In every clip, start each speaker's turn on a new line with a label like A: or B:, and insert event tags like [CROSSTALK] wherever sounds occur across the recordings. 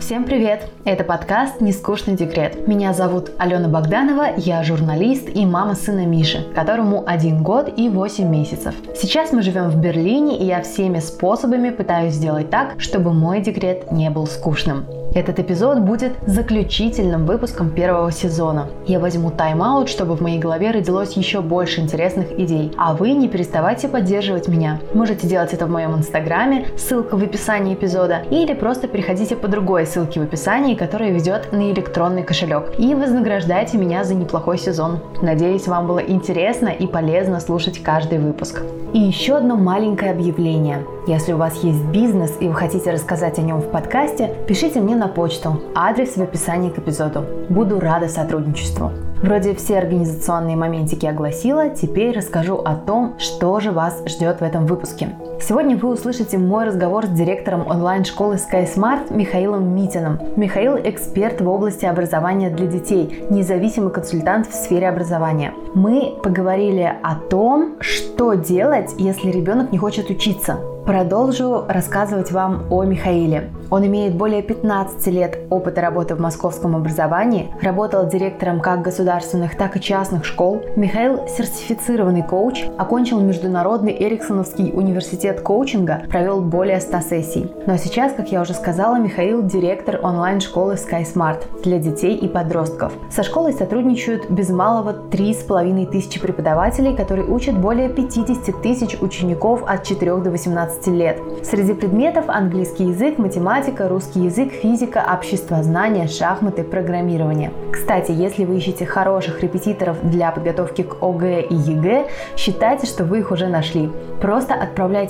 A: Всем привет! Это подкаст «Нескучный декрет». Меня зовут Алена Богданова, я журналист и мама сына Миши, которому один год и 8 месяцев. Сейчас мы живем в Берлине, и я всеми способами пытаюсь сделать так, чтобы мой декрет не был скучным. Этот эпизод будет заключительным выпуском первого сезона. Я возьму тайм-аут, чтобы в моей голове родилось еще больше интересных идей. А вы не переставайте поддерживать меня. Можете делать это в моем инстаграме, ссылка в описании эпизода, или просто переходите по другой ссылке в описании, которая ведет на электронный кошелек. И вознаграждайте меня за неплохой сезон. Надеюсь, вам было интересно и полезно слушать каждый выпуск. И еще одно маленькое объявление. Если у вас есть бизнес и вы хотите рассказать о нем в подкасте, пишите мне на почту. Адрес в описании к эпизоду. Буду рада сотрудничеству. Вроде все организационные моментики огласила, теперь расскажу о том, что же вас ждет в этом выпуске. Сегодня вы услышите мой разговор с директором онлайн-школы SkySmart Михаилом Митиным. Михаил – эксперт в области образования для детей, независимый консультант в сфере образования. Мы поговорили о том, что делать, если ребенок не хочет учиться. Продолжу рассказывать вам о Михаиле. Он имеет более 15 лет опыта работы в московском образовании, работал директором как государственных, так и частных школ. Михаил – сертифицированный коуч, окончил Международный Эриксоновский университет коучинга, провел более 100 сессий. Но сейчас, как я уже сказала, Михаил – директор онлайн-школы SkySmart для детей и подростков. Со школой сотрудничают без малого 3,5 тысячи преподавателей, которые учат более 50 тысяч учеников от 4 до 18 15 лет. Среди предметов английский язык, математика, русский язык, физика, обществознание, шахматы, программирование. Кстати, если вы ищете хороших репетиторов для подготовки к ОГЭ и ЕГЭ, считайте, что вы их уже нашли. Просто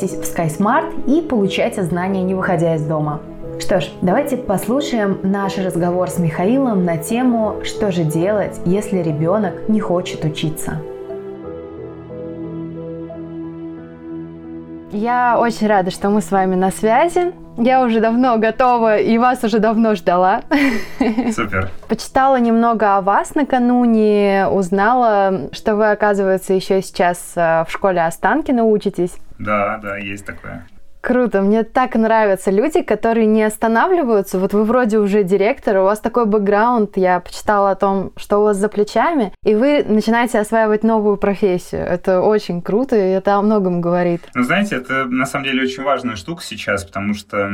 A: отправляйтесь в SkySmart и получайте знания, не выходя из дома. Что ж, давайте послушаем наш разговор с Михаилом на тему «Что же делать, если ребенок не хочет учиться?». Я очень рада, что мы с вами на связи. Я уже давно готова и вас уже давно ждала.
B: Супер.
A: Почитала немного о вас накануне, узнала, что вы, оказывается, еще сейчас э, в школе Останкина учитесь.
B: Да, да, есть такое.
A: Круто, мне так нравятся люди, которые не останавливаются. Вот вы вроде уже директор, у вас такой бэкграунд, я почитала о том, что у вас за плечами, и вы начинаете осваивать новую профессию. Это очень круто, и это о многом говорит.
B: Ну, знаете, это на самом деле очень важная штука сейчас, потому что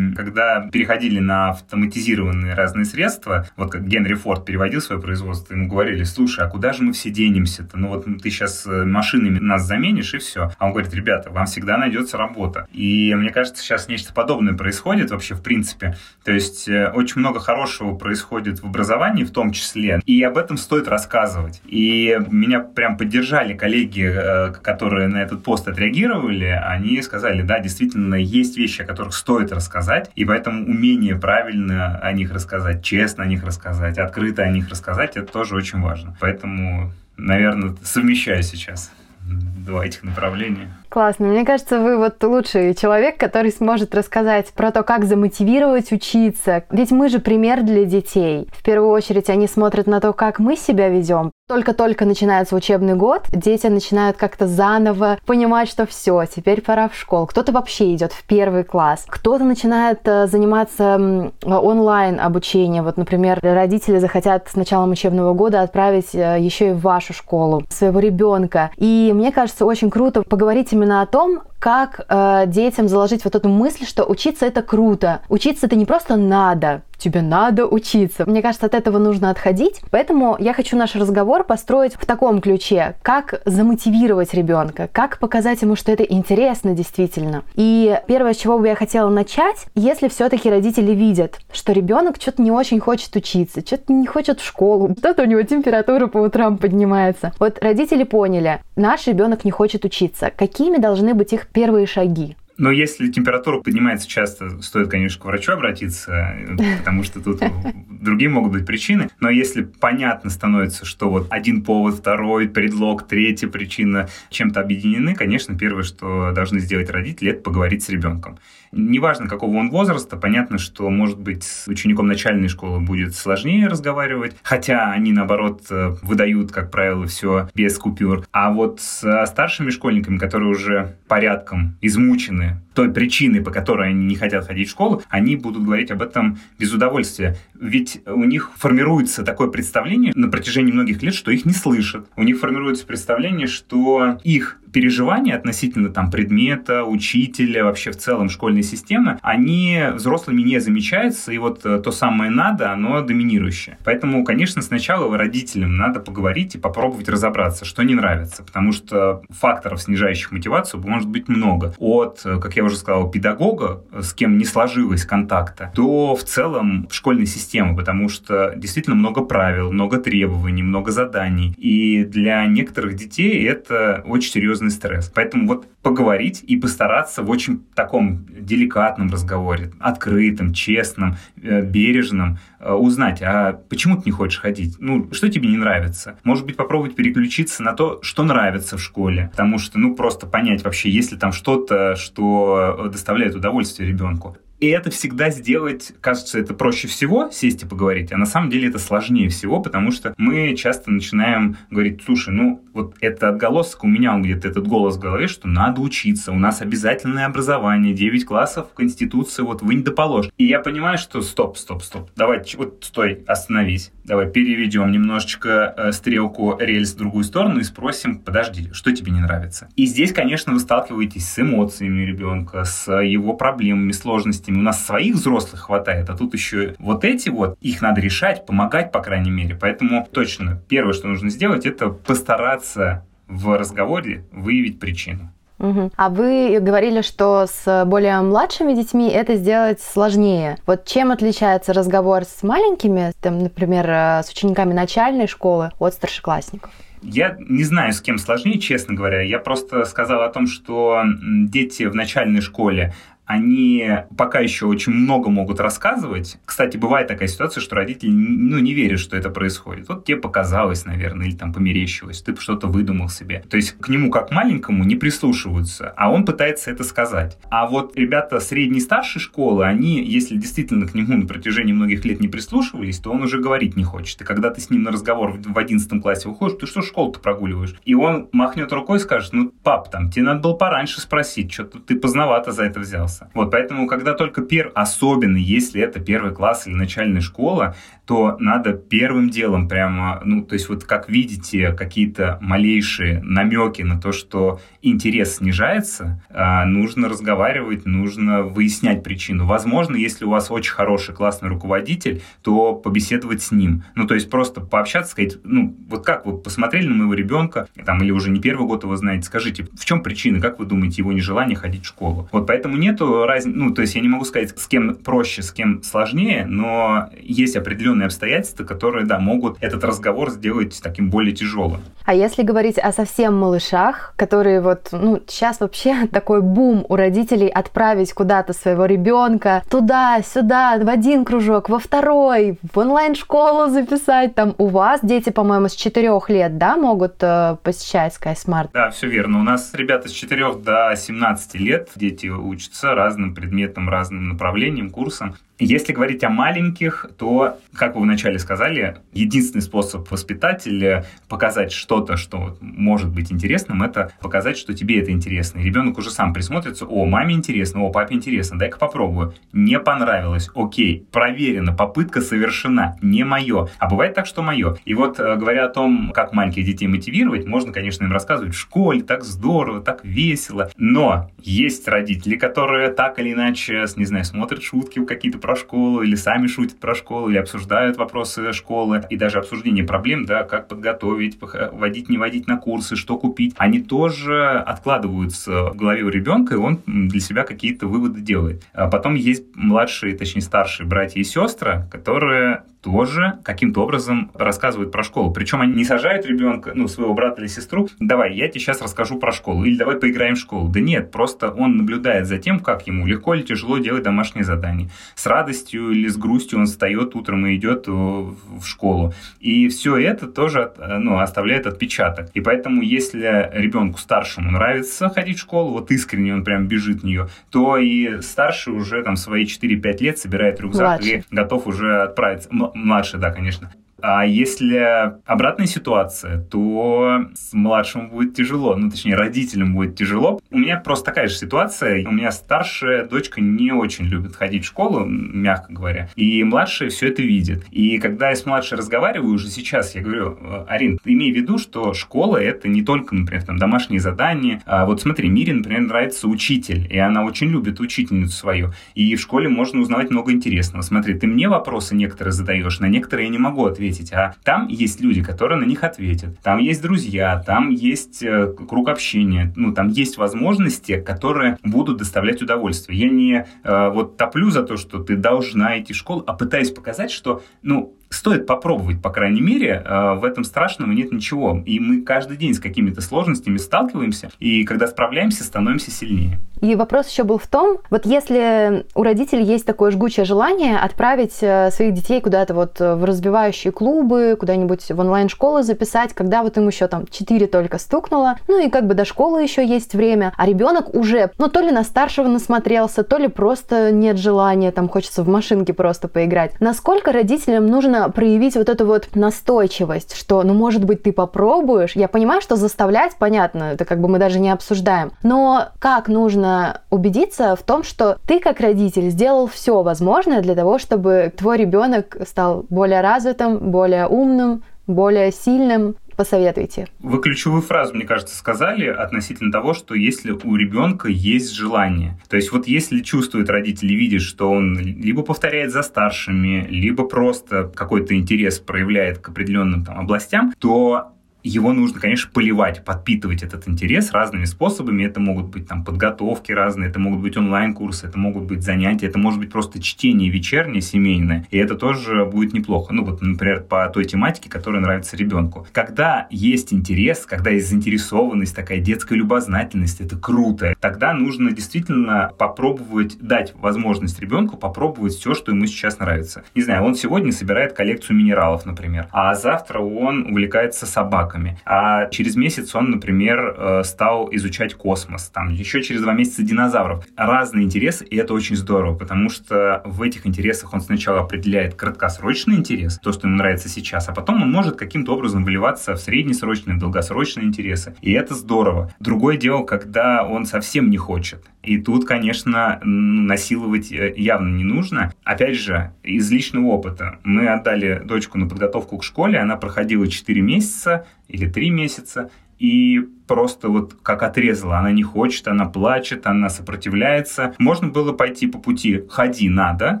B: когда переходили на автоматизированные разные средства, вот как Генри Форд переводил свое производство, ему говорили, слушай, а куда же мы все денемся-то? Ну вот ты сейчас э, машинами нас заменишь, и все. А он говорит, ребята, вам всегда найдется работа. И и мне кажется, сейчас нечто подобное происходит вообще в принципе. То есть э, очень много хорошего происходит в образовании в том числе, и об этом стоит рассказывать. И меня прям поддержали коллеги, э, которые на этот пост отреагировали, они сказали, да, действительно, есть вещи, о которых стоит рассказать, и поэтому умение правильно о них рассказать, честно о них рассказать, открыто о них рассказать, это тоже очень важно. Поэтому, наверное, совмещаю сейчас два этих направления.
A: Классно. Мне кажется, вы вот лучший человек, который сможет рассказать про то, как замотивировать учиться. Ведь мы же пример для детей. В первую очередь они смотрят на то, как мы себя ведем. Только-только начинается учебный год, дети начинают как-то заново понимать, что все, теперь пора в школу. Кто-то вообще идет в первый класс, кто-то начинает э, заниматься онлайн обучением. Вот, например, родители захотят с началом учебного года отправить э, еще и в вашу школу своего ребенка. И мне кажется, очень круто поговорить именно о том, как э, детям заложить вот эту мысль, что учиться это круто. Учиться это не просто надо, тебе надо учиться. Мне кажется, от этого нужно отходить. Поэтому я хочу наш разговор построить в таком ключе. Как замотивировать ребенка, как показать ему, что это интересно действительно. И первое, с чего бы я хотела начать, если все-таки родители видят, что ребенок что-то не очень хочет учиться, что-то не хочет в школу, что-то у него температура по утрам поднимается. Вот родители поняли, наш ребенок не хочет учиться. Какими должны быть их первые шаги?
B: Но если температура поднимается часто, стоит, конечно, к врачу обратиться, потому что тут другие могут быть причины. Но если понятно становится, что вот один повод, второй предлог, третья причина чем-то объединены, конечно, первое, что должны сделать родители, это поговорить с ребенком. Неважно, какого он возраста, понятно, что, может быть, с учеником начальной школы будет сложнее разговаривать, хотя они, наоборот, э, выдают, как правило, все без купюр. А вот с старшими школьниками, которые уже порядком измучены той причиной, по которой они не хотят ходить в школу, они будут говорить об этом без удовольствия. Ведь у них формируется такое представление на протяжении многих лет, что их не слышат. У них формируется представление, что их переживания относительно там предмета, учителя, вообще в целом школьной системы, они взрослыми не замечаются, и вот э, то самое «надо», оно доминирующее. Поэтому, конечно, сначала родителям надо поговорить и попробовать разобраться, что не нравится, потому что факторов, снижающих мотивацию, может быть много. От, э, как я уже сказал, педагога, с кем не сложилось контакта, до в целом школьной системы, потому что действительно много правил, много требований, много заданий. И для некоторых детей это очень серьезный стресс. Поэтому вот поговорить и постараться в очень таком деликатном разговоре, открытом, честном, э, бережном, э, узнать, а почему ты не хочешь ходить? Ну, что тебе не нравится? Может быть, попробовать переключиться на то, что нравится в школе. Потому что, ну, просто понять вообще, есть ли там что-то, что доставляет удовольствие ребенку. И это всегда сделать, кажется, это проще всего, сесть и поговорить, а на самом деле это сложнее всего, потому что мы часто начинаем говорить, слушай, ну вот это отголосок, у меня он где-то этот голос в голове, что надо учиться, у нас обязательное образование, 9 классов, Конституция, вот вынь да положь. И я понимаю, что стоп, стоп, стоп, давай, вот стой, остановись, давай переведем немножечко э, стрелку рельс в другую сторону и спросим, подожди, что тебе не нравится? И здесь, конечно, вы сталкиваетесь с эмоциями ребенка, с его проблемами, сложностями, возрастами. У нас своих взрослых хватает, а тут еще вот эти вот, их надо решать, помогать, по крайней мере. Поэтому точно, первое, что нужно сделать, это постараться в разговоре выявить причину.
A: Угу. А вы говорили, что с более младшими детьми это сделать сложнее. Вот чем отличается разговор с маленькими, там, например, э, с учениками начальной школы от старшеклассников?
B: Я не знаю, с кем сложнее, честно говоря. Я просто сказал о том, что дети в начальной школе, они пока еще очень много могут рассказывать. Кстати, бывает такая ситуация, что родители ну, не верят, что это происходит. Вот тебе показалось, наверное, или там померещилось, ты что-то выдумал себе. То есть к нему как маленькому не прислушиваются, а он пытается это сказать. А вот ребята средней старшей школы, они, если действительно к нему на протяжении многих лет не прислушивались, то он уже говорить не хочет. И когда ты с ним на разговор в 11 классе выходишь, ты что школу-то прогуливаешь? И он махнет рукой и скажет, ну, пап, там, тебе надо было пораньше спросить, что-то ты поздновато за это взялся класса. Вот, поэтому, когда только первый, особенно если это первый класс или начальная школа, то надо первым делом прямо, ну, то есть вот как видите какие-то малейшие намеки на то, что интерес снижается, а, нужно разговаривать, нужно выяснять причину. Возможно, если у вас очень хороший классный руководитель, то побеседовать с ним. Ну, то есть просто пообщаться, сказать, ну, вот как вы посмотрели на моего ребенка, там, или уже не первый год его знаете, скажите, в чем причина, как вы думаете, его нежелание ходить в школу? Вот поэтому нету разницы, ну, то есть я не могу сказать, с кем проще, с кем сложнее, но есть определенные обстоятельства, которые, да, могут этот разговор сделать таким более тяжелым.
A: А если говорить о совсем малышах, которые вот, ну, сейчас вообще [LAUGHS] такой бум у родителей отправить куда-то своего ребенка туда, сюда, в один кружок, во второй, в онлайн-школу записать, там у вас дети, по-моему, с четырех лет, да, могут э, посещать SkySmart?
B: Да, все верно. У нас ребята с 4 до 17 лет, дети учатся разным предметам, разным направлениям, курсам. Если говорить о маленьких, то, как вы вначале сказали, единственный способ воспитателя показать что-то, что может быть интересным, это показать, что тебе это интересно. И ребенок уже сам присмотрится, о, маме интересно, о, папе интересно, дай-ка попробую. Не понравилось, окей, проверено, попытка совершена, не мое. А бывает так, что мое. И вот, э, говоря о том, как маленьких детей мотивировать, можно, конечно, им рассказывать в школе, так здорово, так весело. Но есть родители, которые так или иначе, не знаю, смотрят шутки какие-то про школу, или сами шутят про школу, или обсуждают вопросы школы, и даже обсуждение проблем, да, как подготовить, водить, не водить на курсы, что купить, они тоже откладываются в голове у ребенка, и он для себя какие-то выводы делает. А потом есть младшие, точнее старшие братья и сестры, которые тоже каким-то образом рассказывают про школу. Причем они не сажают ребенка, ну, своего брата или сестру, давай, я тебе сейчас расскажу про школу, или давай поиграем в школу. Да нет, просто он наблюдает за тем, как ему легко или тяжело делать домашние задания. С радостью или с грустью он встает утром и идет в школу. И все это тоже ну, оставляет отпечаток. И поэтому, если ребенку старшему нравится ходить в школу, вот искренне он прям бежит в нее, то и старший уже там свои 4-5 лет собирает рюкзак Младший. и готов уже отправиться младше, да, конечно, А если обратная ситуация, то с младшим будет тяжело, ну, точнее, родителям будет тяжело. У меня просто такая же ситуация. У меня старшая дочка не очень любит ходить в школу, мягко говоря, и младшая все это видит. И когда я с младшей разговариваю уже сейчас, я говорю, Арин, ты имей в виду, что школа — это не только, например, там, домашние задания. А вот смотри, Мире, например, нравится учитель, и она очень любит учительницу свою. И в школе можно узнавать много интересного. Смотри, ты мне вопросы некоторые задаешь, на некоторые я не могу ответить, а там есть люди, которые на них ответят. Там есть друзья, там есть э, круг общения, ну, там есть возможности, которые будут доставлять удовольствие. Я не э, вот топлю за то, что ты должна идти в школу, а пытаюсь показать, что, ну, стоит попробовать, по крайней мере, э, в этом страшного нет ничего. И мы каждый день с какими-то сложностями сталкиваемся, и когда справляемся, становимся сильнее.
A: И вопрос еще был в том, вот если у родителей есть такое жгучее желание отправить э, своих детей куда-то вот в разбивающие клубы, куда-нибудь в онлайн-школу записать, когда вот им еще там 4 только стукнуло, ну и как бы до школы еще есть время, а ребенок уже, ну то ли на старшего насмотрелся, то ли просто нет желания, там хочется в машинке просто поиграть. Насколько родителям нужно проявить вот эту вот настойчивость, что, ну может быть, ты попробуешь? Я понимаю, что заставлять, понятно, это как бы мы даже не обсуждаем, но как нужно убедиться в том, что ты как родитель сделал все возможное для того, чтобы твой ребенок стал более развитым, более умным, более сильным. Посоветуйте.
B: Вы ключевую фразу, мне кажется, сказали относительно того, что если у ребенка есть желание. То есть вот если чувствует родитель и видит, что он либо повторяет за старшими, либо просто какой-то интерес проявляет к определенным там областям, то его нужно, конечно, поливать, подпитывать этот интерес разными способами. Это могут быть там подготовки разные, это могут быть онлайн-курсы, это могут быть занятия, это может быть просто чтение вечернее, семейное. И это тоже будет неплохо. Ну вот, например, по той тематике, которая нравится ребенку. Когда есть интерес, когда есть заинтересованность, такая детская любознательность, это круто. Тогда нужно действительно попробовать дать возможность ребенку попробовать все, что ему сейчас нравится. Не знаю, он сегодня собирает коллекцию минералов, например, а завтра он увлекается собакой собаками. А через месяц он, например, э, стал изучать космос. Там еще через два месяца динозавров. Разные интересы, и это очень здорово, потому что в этих интересах он сначала определяет краткосрочный интерес, то, что ему нравится сейчас, а потом он может каким-то образом выливаться в среднесрочные, долгосрочные интересы. И это здорово. Другое дело, когда он совсем не хочет. И тут, конечно, насиловать э, явно не нужно. Опять же, из личного опыта. Мы отдали дочку на подготовку к школе, она проходила 4 месяца или 3 месяца, и просто вот как отрезала. Она не хочет, она плачет, она сопротивляется. Можно было пойти по пути «ходи, надо»,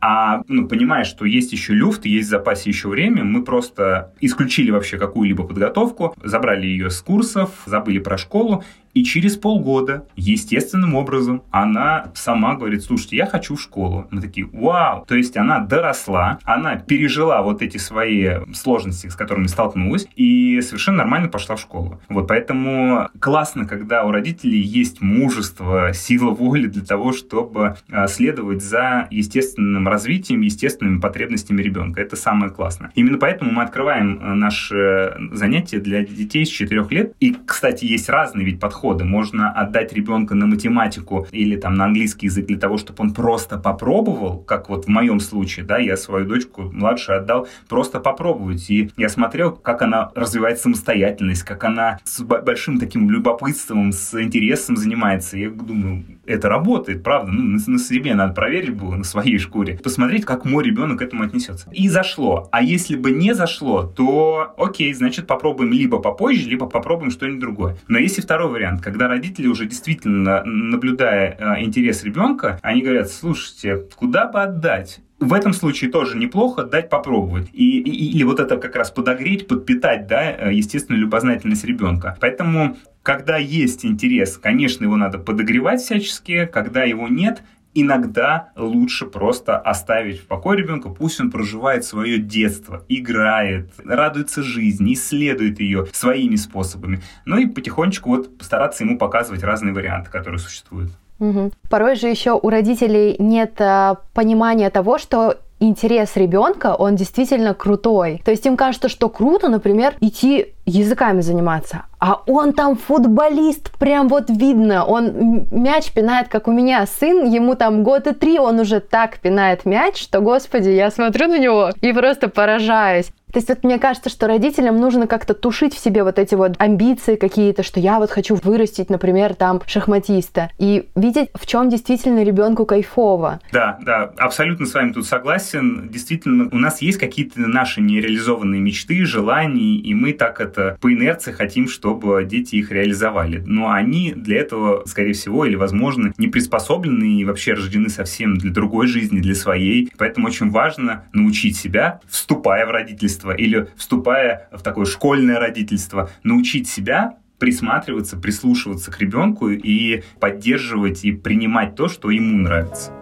B: а ну, понимая, что есть еще люфт, есть в запасе еще время, мы просто исключили вообще какую-либо подготовку, забрали ее с курсов, забыли про школу, и через полгода, естественным образом, она сама говорит, слушайте, я хочу в школу. Мы такие, вау! То есть она доросла, она пережила вот эти свои сложности, с которыми столкнулась, и совершенно нормально пошла в школу. Вот поэтому классно, когда у родителей есть мужество, сила воли для того, чтобы а, следовать за естественным развитием, естественными потребностями ребенка. Это самое классное. Именно поэтому мы открываем а, наши занятия для детей с 4 лет. И, кстати, есть разные ведь подходы. Можно отдать ребенка на математику или там на английский язык для того, чтобы он просто попробовал, как вот в моем случае, да, я свою дочку младшую отдал просто попробовать. И я смотрел, как она развивает самостоятельность, как она с большим таким таким любопытством, с интересом занимается. Я думаю, это работает, правда. Ну, на, на себе надо проверить было, на своей шкуре. Посмотреть, как мой ребенок к этому отнесется. И зашло. А если бы не зашло, то окей, значит, попробуем либо попозже, либо попробуем что-нибудь другое. Но есть и второй вариант, когда родители уже действительно, наблюдая э, интерес ребенка, они говорят, слушайте, куда бы отдать? В этом случае тоже неплохо дать попробовать. И, и, или вот это как раз подогреть, подпитать, да, э, естественно, любознательность ребенка. Поэтому, когда есть интерес, конечно, его надо подогревать всячески, когда его нет, иногда лучше просто оставить в покое ребенка, пусть он проживает свое детство, играет, радуется жизни, исследует ее своими способами. Ну и потихонечку вот постараться ему показывать разные варианты, которые существуют.
A: Угу. Порой же еще у родителей нет а, понимания того, что интерес ребенка, он действительно крутой. То есть им кажется, что круто, например, идти языками заниматься. А он там футболист, прям вот видно. Он мяч пинает, как у меня сын, ему там год и три, он уже так пинает мяч, что, господи, я смотрю на него и просто поражаюсь. То есть вот мне кажется, что родителям нужно как-то тушить в себе вот эти вот амбиции какие-то, что я вот хочу вырастить, например, там шахматиста, и видеть, в чем действительно ребенку кайфово.
B: Да, да, абсолютно с вами тут согласен. Действительно, у нас есть какие-то наши нереализованные мечты, желания, и мы так это по инерции хотим, чтобы дети их реализовали. Но они для этого, скорее всего, или, возможно, не приспособлены и вообще рождены совсем для другой жизни, для своей. Поэтому очень важно научить себя, вступая в родительство или вступая в такое школьное родительство, научить себя присматриваться, прислушиваться к ребенку и поддерживать и принимать то, что ему нравится.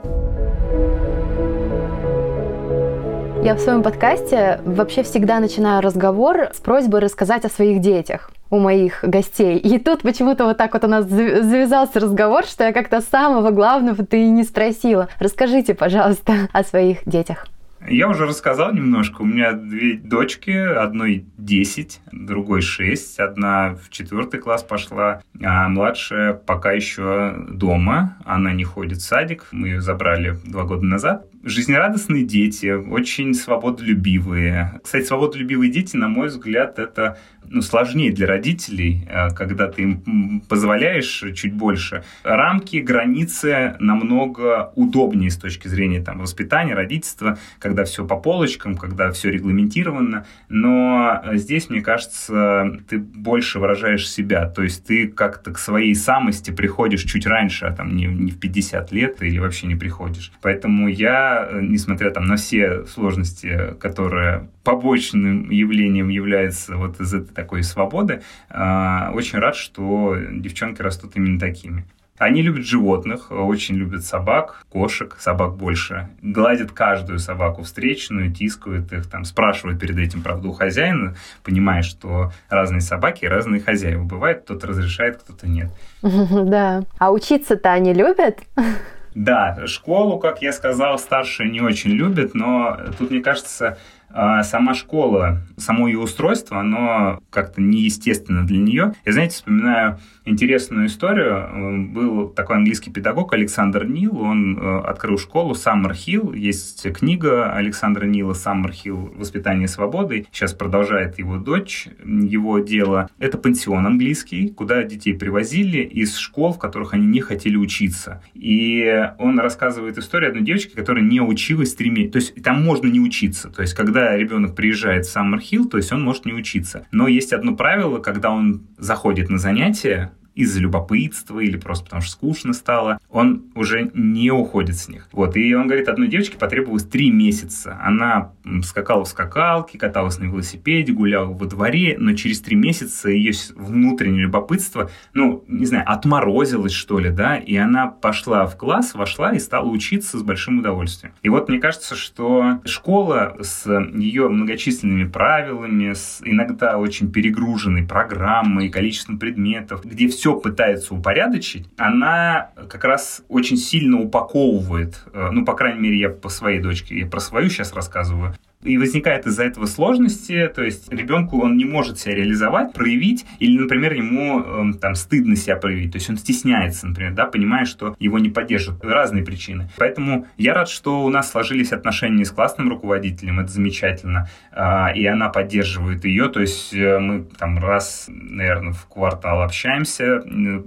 A: Я в своем подкасте вообще всегда начинаю разговор с просьбой рассказать о своих детях у моих гостей. И тут почему-то вот так вот у нас завязался разговор, что я как-то самого главного ты и не спросила. Расскажите, пожалуйста, [LAUGHS] о своих детях.
B: Я уже рассказал немножко. У меня две дочки, одной 10, другой 6. Одна в четвертый класс пошла, а младшая пока еще дома. Она не ходит в садик. Мы ее забрали два года назад. Жизнерадостные дети, очень свободолюбивые. Кстати, свободолюбивые дети, на мой взгляд, это ну, сложнее для родителей, э, когда ты им позволяешь чуть больше. Рамки, границы намного удобнее с точки зрения там, воспитания, родительства, когда все по полочкам, когда все регламентировано. Но здесь, мне кажется, ты больше выражаешь себя. То есть ты как-то к своей самости приходишь чуть раньше, а там не, не в 50 лет или вообще не приходишь. Поэтому я, несмотря там на все сложности, которые побочным явлением является вот из этой такой свободы, а, очень рад, что девчонки растут именно такими. Они любят животных, очень любят собак, кошек, собак больше. Гладят каждую собаку встречную, тискают их, там, спрашивают перед этим правду у хозяина, понимая, что разные собаки разные хозяева. Бывает, кто-то разрешает, кто-то нет. [LAUGHS]
A: Да. А учиться-то они любят? [LAUGHS]
B: Да, школу, как я сказал, старшие не очень любят, но тут, мне кажется, сама школа, само ее устройство, оно как-то неестественно для нее. Я, знаете, вспоминаю интересную историю. Был такой английский педагог Александр Нил, он э, открыл школу Саммер Хилл. Есть книга Александра Нила «Саммер Хилл. Воспитание свободы». Сейчас продолжает его дочь, его дело. Это пансион английский, куда детей привозили из школ, в которых они не хотели учиться. И он рассказывает историю одной девочки, которая не училась три месяца. То есть там можно не учиться. То есть когда ребенок приезжает в Саммер Хилл, то есть он может не учиться. Но есть одно правило, когда он заходит на занятия, из-за любопытства или просто потому что скучно стало, он уже не уходит с них. Вот, и он говорит, одной девочке потребовалось три месяца. Она скакала в скакалке, каталась на велосипеде, гуляла во дворе, но через три месяца ее внутреннее любопытство, ну, не знаю, отморозилось, что ли, да, и она пошла в класс, вошла и стала учиться с большим удовольствием. И вот мне кажется, что школа с ее многочисленными правилами, с иногда очень перегруженной программой, количеством предметов, где все все пытается упорядочить, она как раз очень сильно упаковывает, э, ну, по крайней мере, я по своей дочке, я про свою сейчас рассказываю, и возникает из-за этого сложности, то есть ребенку он не может себя реализовать, проявить, или, например, ему э, там стыдно себя проявить, то есть он стесняется, например, да, понимая, что его не поддержат. Разные причины. Поэтому я рад, что у нас сложились отношения с классным руководителем, это замечательно, э, и она поддерживает ее, то есть э, мы там раз, наверное, в квартал общаемся,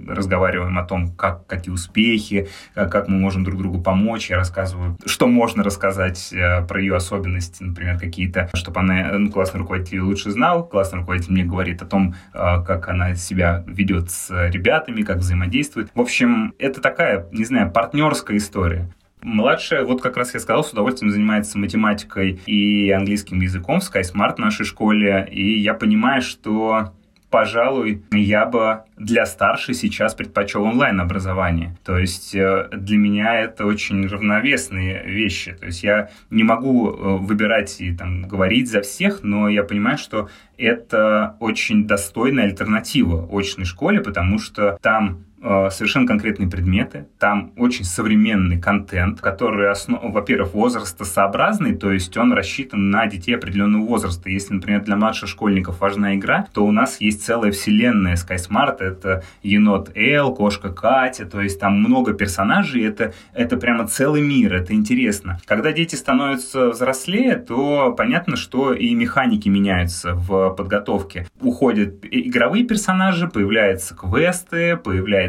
B: разговариваем о том, как, какие успехи, как мы можем друг другу помочь, я рассказываю, что можно рассказать э, про ее особенности, например, например, какие-то, чтобы она, ну, классный руководитель лучше знал, классный руководитель мне говорит о том, а, как она себя ведет с ребятами, как взаимодействует. В общем, это такая, не знаю, партнерская история. Младшая, вот как раз я сказал, с удовольствием занимается математикой и английским языком в SkySmart нашей школе, и я понимаю, что пожалуй, я бы для старшей сейчас предпочел онлайн-образование. То есть э, для меня это очень равновесные вещи. То есть я не могу э, выбирать и там, говорить за всех, но я понимаю, что это очень достойная альтернатива очной школе, потому что там совершенно конкретные предметы, там очень современный контент, который, основ... во-первых, возрастосообразный, то есть он рассчитан на детей определенного возраста. Если, например, для младших школьников важна игра, то у нас есть целая вселенная SkySmart, это енот Эл, кошка Катя, то есть там много персонажей, это, это прямо целый мир, это интересно. Когда дети становятся взрослее, то понятно, что и механики меняются в подготовке. Уходят игровые персонажи, появляются квесты,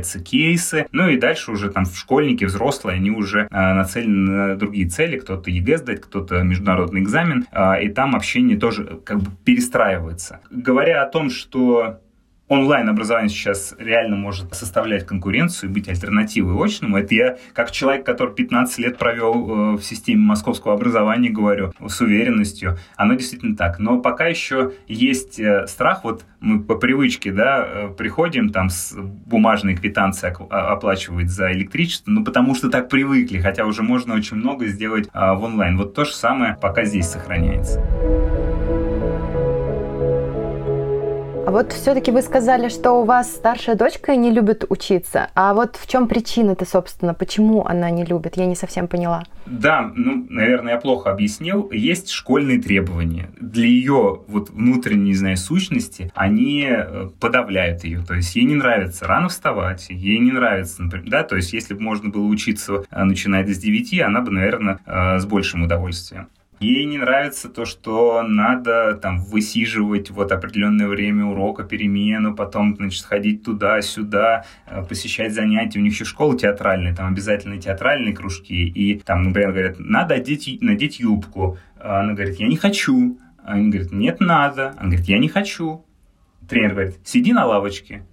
B: появляются кейсы, ну и дальше уже там школьники, взрослые, они уже а, нацелены на другие цели, кто-то ЕГЭ сдать, кто-то международный экзамен, а, и там общение тоже как бы перестраивается. Говоря о том, что онлайн-образование сейчас реально может составлять конкуренцию и быть альтернативой очному. Это я, как человек, который 15 лет провел э, в системе московского образования, говорю с уверенностью. Оно действительно так. Но пока еще есть э, страх, вот мы по привычке, да, э, приходим там с бумажной квитанцией оплачивать за электричество, ну потому что так привыкли, хотя уже можно очень много сделать в онлайн. Вот то же самое пока здесь сохраняется.
A: А вот все-таки вы сказали, что у вас старшая дочка не любит учиться. А вот в чем причина-то, собственно, почему она не любит? Я не совсем поняла.
B: Да, ну, наверное, я плохо объяснил. Есть школьные требования. Для ее вот внутренней, не знаю, сущности они э, подавляют ее. То есть ей не нравится рано вставать, ей не нравится, например, да, то есть если бы можно было учиться, э, начиная с 9, она бы, наверное, э, с большим удовольствием. Ей не нравится то, что надо там высиживать вот определенное время урока, перемену, потом, значит, ходить туда-сюда, э, посещать занятия. У них еще школа театральная, там обязательно театральные кружки. И там, например, говорят, надо одеть, надеть юбку. А она говорит, я не хочу. Они говорят, нет, надо. Она говорит, я не хочу. Тренер говорит, сиди на лавочке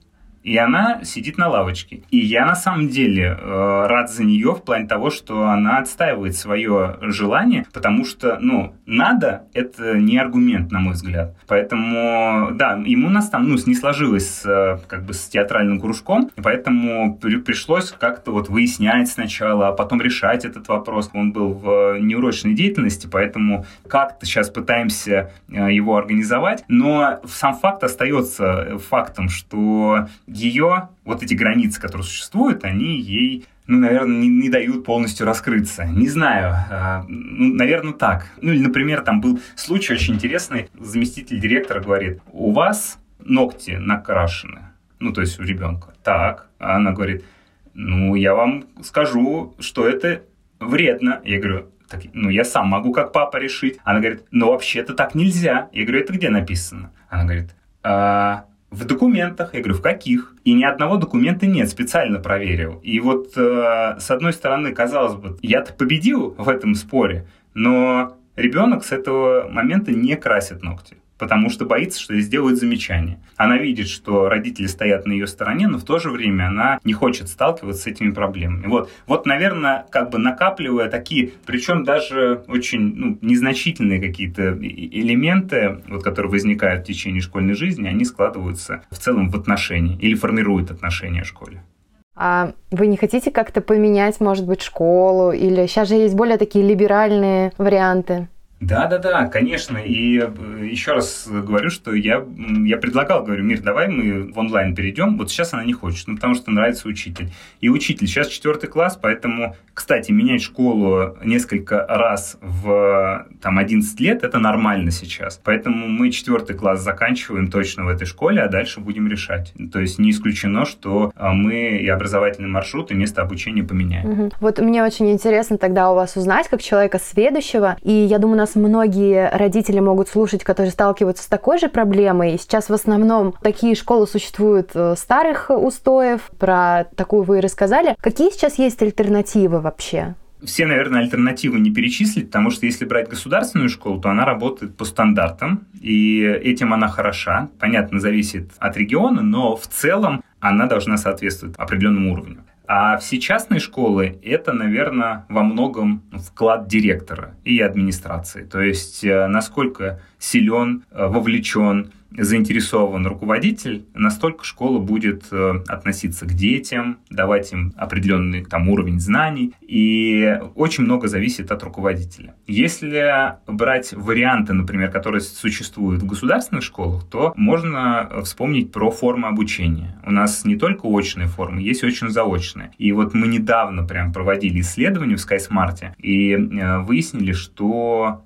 B: и она сидит на лавочке. И я на самом деле э, рад за нее в плане того, что она отстаивает свое желание, потому что, ну, надо, это не аргумент, на мой взгляд. Поэтому, да, ему у нас там, ну, не сложилось э, как бы с театральным кружком, поэтому при, пришлось как-то вот выяснять сначала, а потом решать этот вопрос. Он был в неурочной деятельности, поэтому как-то сейчас пытаемся э, его организовать, но сам факт остается фактом, что ее, вот эти границы, которые существуют, они ей ну, наверное, не, не дают полностью раскрыться. Не знаю, э, ну, наверное, так. Ну, или, например, там был случай очень интересный. Заместитель директора говорит, у вас ногти накрашены. Ну, то есть у ребенка. Так. А она говорит, ну, я вам скажу, что это вредно. Я говорю, так, ну, я сам могу как папа решить. Она говорит, ну, вообще-то так нельзя. Я говорю, это где написано? Она говорит, а, в документах. Я говорю, в каких? И ни одного документа нет, специально проверил. И вот э, с одной стороны, казалось бы, я-то победил в этом споре, но ребенок с этого момента не красит ногти потому что боится, что ей сделают замечание. Она видит, что родители стоят на ее стороне, но в то же время она не хочет сталкиваться с этими проблемами. Вот, вот наверное, как бы накапливая такие, причем даже очень ну, незначительные какие-то элементы, вот, которые возникают в течение школьной жизни, они складываются в целом в отношения или формируют отношения в школе.
A: А вы не хотите как-то поменять, может быть, школу? Или сейчас же есть более такие либеральные варианты?
B: Да, да, да, конечно. И э, еще раз говорю, что я, я предлагал, говорю, Мир, давай мы в онлайн перейдем. Вот сейчас она не хочет, ну, потому что нравится учитель. И учитель сейчас четвертый класс, поэтому, кстати, менять школу несколько раз в там 11 лет, это нормально сейчас. Поэтому мы четвертый класс заканчиваем точно в этой школе, а дальше будем решать. То есть не исключено, что а, мы и образовательный маршрут, и место обучения поменяем.
A: Угу. Вот мне очень интересно тогда у вас узнать, как человека сведущего. И я думаю, нас многие родители могут слушать, которые сталкиваются с такой же проблемой. Сейчас в основном такие школы существуют э, старых устоев. Про такую вы и рассказали. Какие сейчас есть альтернативы вообще?
B: все, наверное, альтернативы не перечислить, потому что если брать государственную школу, то она работает по стандартам, и этим она хороша. Понятно, зависит от региона, но в целом она должна соответствовать определенному уровню. А все частные школы – это, наверное, во многом вклад директора и администрации. То есть, э, насколько силен, э, вовлечен заинтересован руководитель, настолько школа будет э, относиться к детям, давать им определенный там уровень знаний, и очень много зависит от руководителя. Если брать варианты, например, которые существуют в государственных школах, то можно вспомнить про формы обучения. У нас не только очные формы, есть очень заочные. И вот мы недавно прям проводили исследование в SkySmart и э, выяснили, что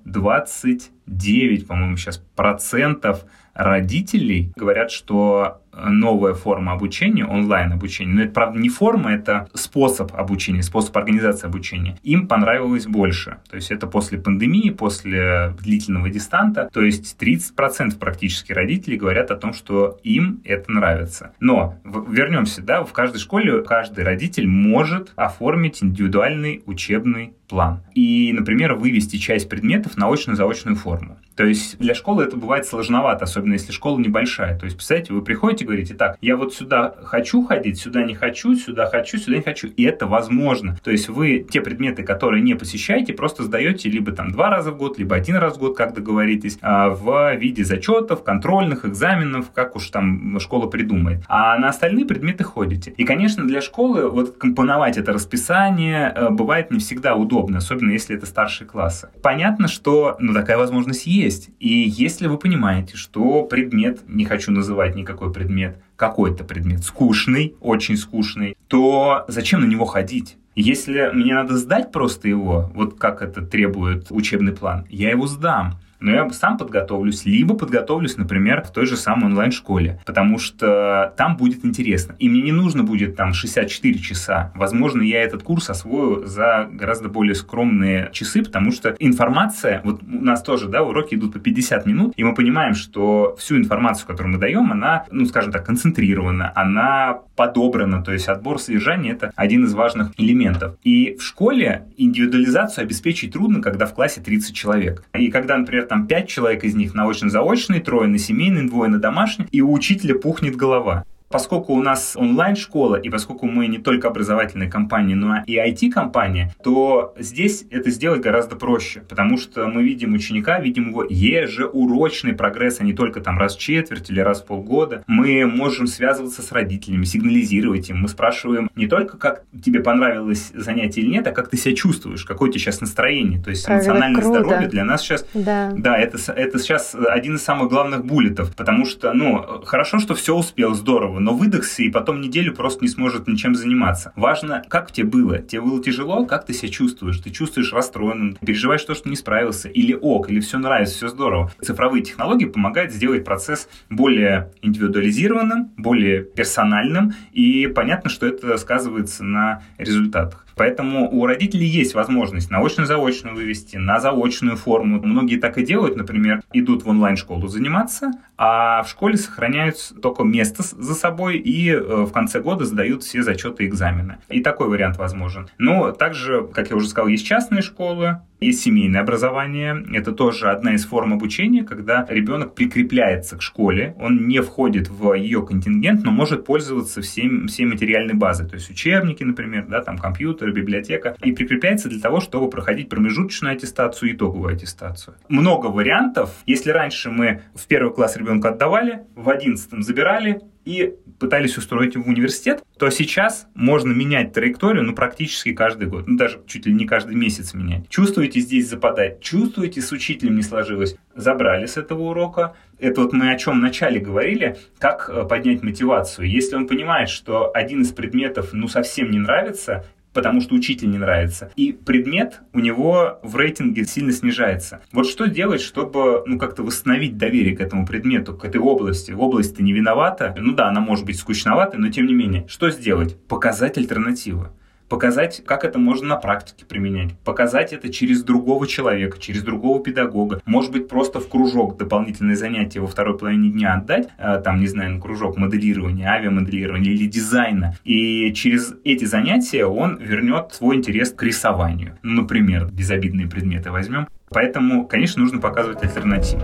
B: 29, по-моему, сейчас процентов родителей говорят, что новая форма обучения, онлайн-обучение, но это, правда, не форма, это способ обучения, способ организации обучения, им понравилось больше. То есть это после пандемии, после длительного дистанта, то есть 30% практически родителей говорят о том, что им это нравится. Но вернемся, да, в каждой школе каждый родитель может оформить индивидуальный учебный план. И, например, вывести часть предметов на очно-заочную форму. То есть для школы это бывает сложновато, особенно если школа небольшая. То есть, представляете, вы приходите и говорите, так, я вот сюда хочу ходить, сюда не хочу, сюда хочу, сюда не хочу. И это возможно. То есть вы те предметы, которые не посещаете, просто сдаете либо там два раза в год, либо один раз в год, как договоритесь, а, в виде зачетов, контрольных, экзаменов, как уж там школа придумает. А на остальные предметы ходите. И, конечно, для школы вот компоновать это расписание э, бывает не всегда удобно, особенно если это старшие классы. Понятно, что ну, такая возможность есть есть. И если вы понимаете, что предмет, не хочу называть никакой предмет, какой-то предмет скучный, очень скучный, то зачем на него ходить? Если мне надо сдать просто его, вот как это требует учебный план, я его сдам но я сам подготовлюсь, либо подготовлюсь, например, в той же самой онлайн-школе, потому что там будет интересно. И мне не нужно будет там 64 часа. Возможно, я этот курс освою за гораздо более скромные часы, потому что информация, вот у нас тоже, да, уроки идут по 50 минут, и мы понимаем, что всю информацию, которую мы даем, она, ну, скажем так, концентрирована, она подобрана, то есть отбор содержания — это один из важных элементов. И в школе индивидуализацию обеспечить трудно, когда в классе 30 человек. И когда, например, там 5 человек из них на очно-заочный, трое на семейный, двое на домашний, и у учителя пухнет голова. Поскольку у нас онлайн-школа, и поскольку мы не только образовательная компания, но и IT-компания, то здесь это сделать гораздо проще, потому что мы видим ученика, видим его ежеурочный прогресс, а не только там раз в четверть или раз в полгода. Мы можем связываться с родителями, сигнализировать им. Мы спрашиваем не только, как тебе понравилось занятие или нет, а как ты себя чувствуешь, какое у тебя сейчас настроение. То есть Правильно, эмоциональное круто. здоровье для нас сейчас... Да, да это, это сейчас один из самых главных буллетов, потому что, ну, хорошо, что все успел, здорово, здорово, но выдохся и потом неделю просто не сможет ничем заниматься. Важно, как тебе было. Тебе было тяжело, как ты себя чувствуешь? Ты чувствуешь расстроенным, переживаешь то, что не справился, или ок, или все нравится, все здорово. Цифровые технологии помогают сделать процесс более индивидуализированным, более персональным, и понятно, что это сказывается на результатах. Поэтому у родителей есть возможность на очно-заочную вывести, на заочную форму. Многие так и делают, например, идут в онлайн-школу заниматься, а в школе сохраняют только место за собой и э, в конце года сдают все зачеты и экзамены. И такой вариант возможен. Но также, как я уже сказал, есть частные школы, есть семейное образование. Это тоже одна из форм обучения, когда ребенок прикрепляется к школе. Он не входит в ее контингент, но может пользоваться всем, всей материальной базой. То есть учебники, например, да, там компьютер, библиотека. И прикрепляется для того, чтобы проходить промежуточную аттестацию и итоговую аттестацию. Много вариантов. Если раньше мы в первый класс ребенка отдавали, в одиннадцатом забирали, и пытались устроить его в университет, то сейчас можно менять траекторию ну, практически каждый год. Ну, даже чуть ли не каждый месяц менять. Чувствуете здесь западать, чувствуете с учителем не сложилось, забрали с этого урока. Это вот мы о чем вначале говорили, как э, поднять мотивацию. Если он понимает, что один из предметов ну совсем не нравится, потому что учитель не нравится. И предмет у него в рейтинге сильно снижается. Вот что делать, чтобы ну, как-то восстановить доверие к этому предмету, к этой области? Область-то не виновата. Ну да, она может быть скучноватой, но тем не менее. Что сделать? Показать альтернативу показать, как это можно на практике применять, показать это через другого человека, через другого педагога, может быть, просто в кружок дополнительные занятия во второй половине дня отдать, э, там, не знаю, на кружок моделирования, авиамоделирования или дизайна, и через эти занятия он вернет свой интерес к рисованию. Например, безобидные предметы возьмем. Поэтому, конечно, нужно показывать альтернативу.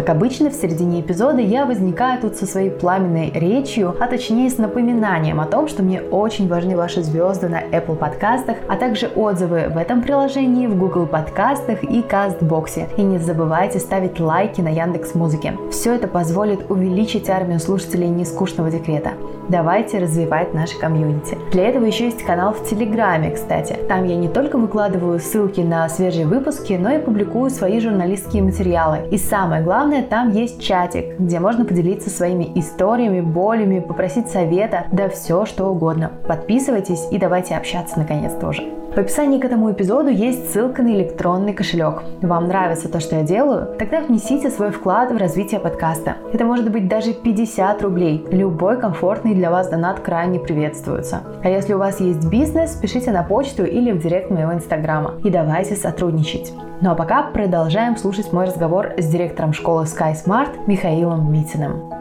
A: Как обычно, в середине эпизода я возникаю тут со своей пламенной речью, а точнее с напоминанием о том, что мне очень важны ваши звезды на Apple подкастах, а также отзывы в этом приложении, в Google подкастах и Кастбоксе. И не забывайте ставить лайки на Яндекс Музыке. Все это позволит увеличить армию слушателей нескучного декрета. Давайте развивать наше комьюнити. Для этого еще есть канал в Телеграме, кстати. Там я не только выкладываю ссылки на свежие выпуски, но и публикую свои журналистские материалы. И самое главное, главное, там есть чатик, где можно поделиться своими историями, болями, попросить совета, да все что угодно. Подписывайтесь и давайте общаться наконец тоже. В описании к этому эпизоду есть ссылка на электронный кошелек. Вам нравится то, что я делаю? Тогда внесите свой вклад в развитие подкаста. Это может быть даже 50 рублей. Любой комфортный для вас донат крайне приветствуется. А если у вас есть бизнес, пишите на почту или в директ моего инстаграма. И давайте сотрудничать. Ну а пока продолжаем слушать мой разговор с директором школы Sky Smart Михаилом Митиным.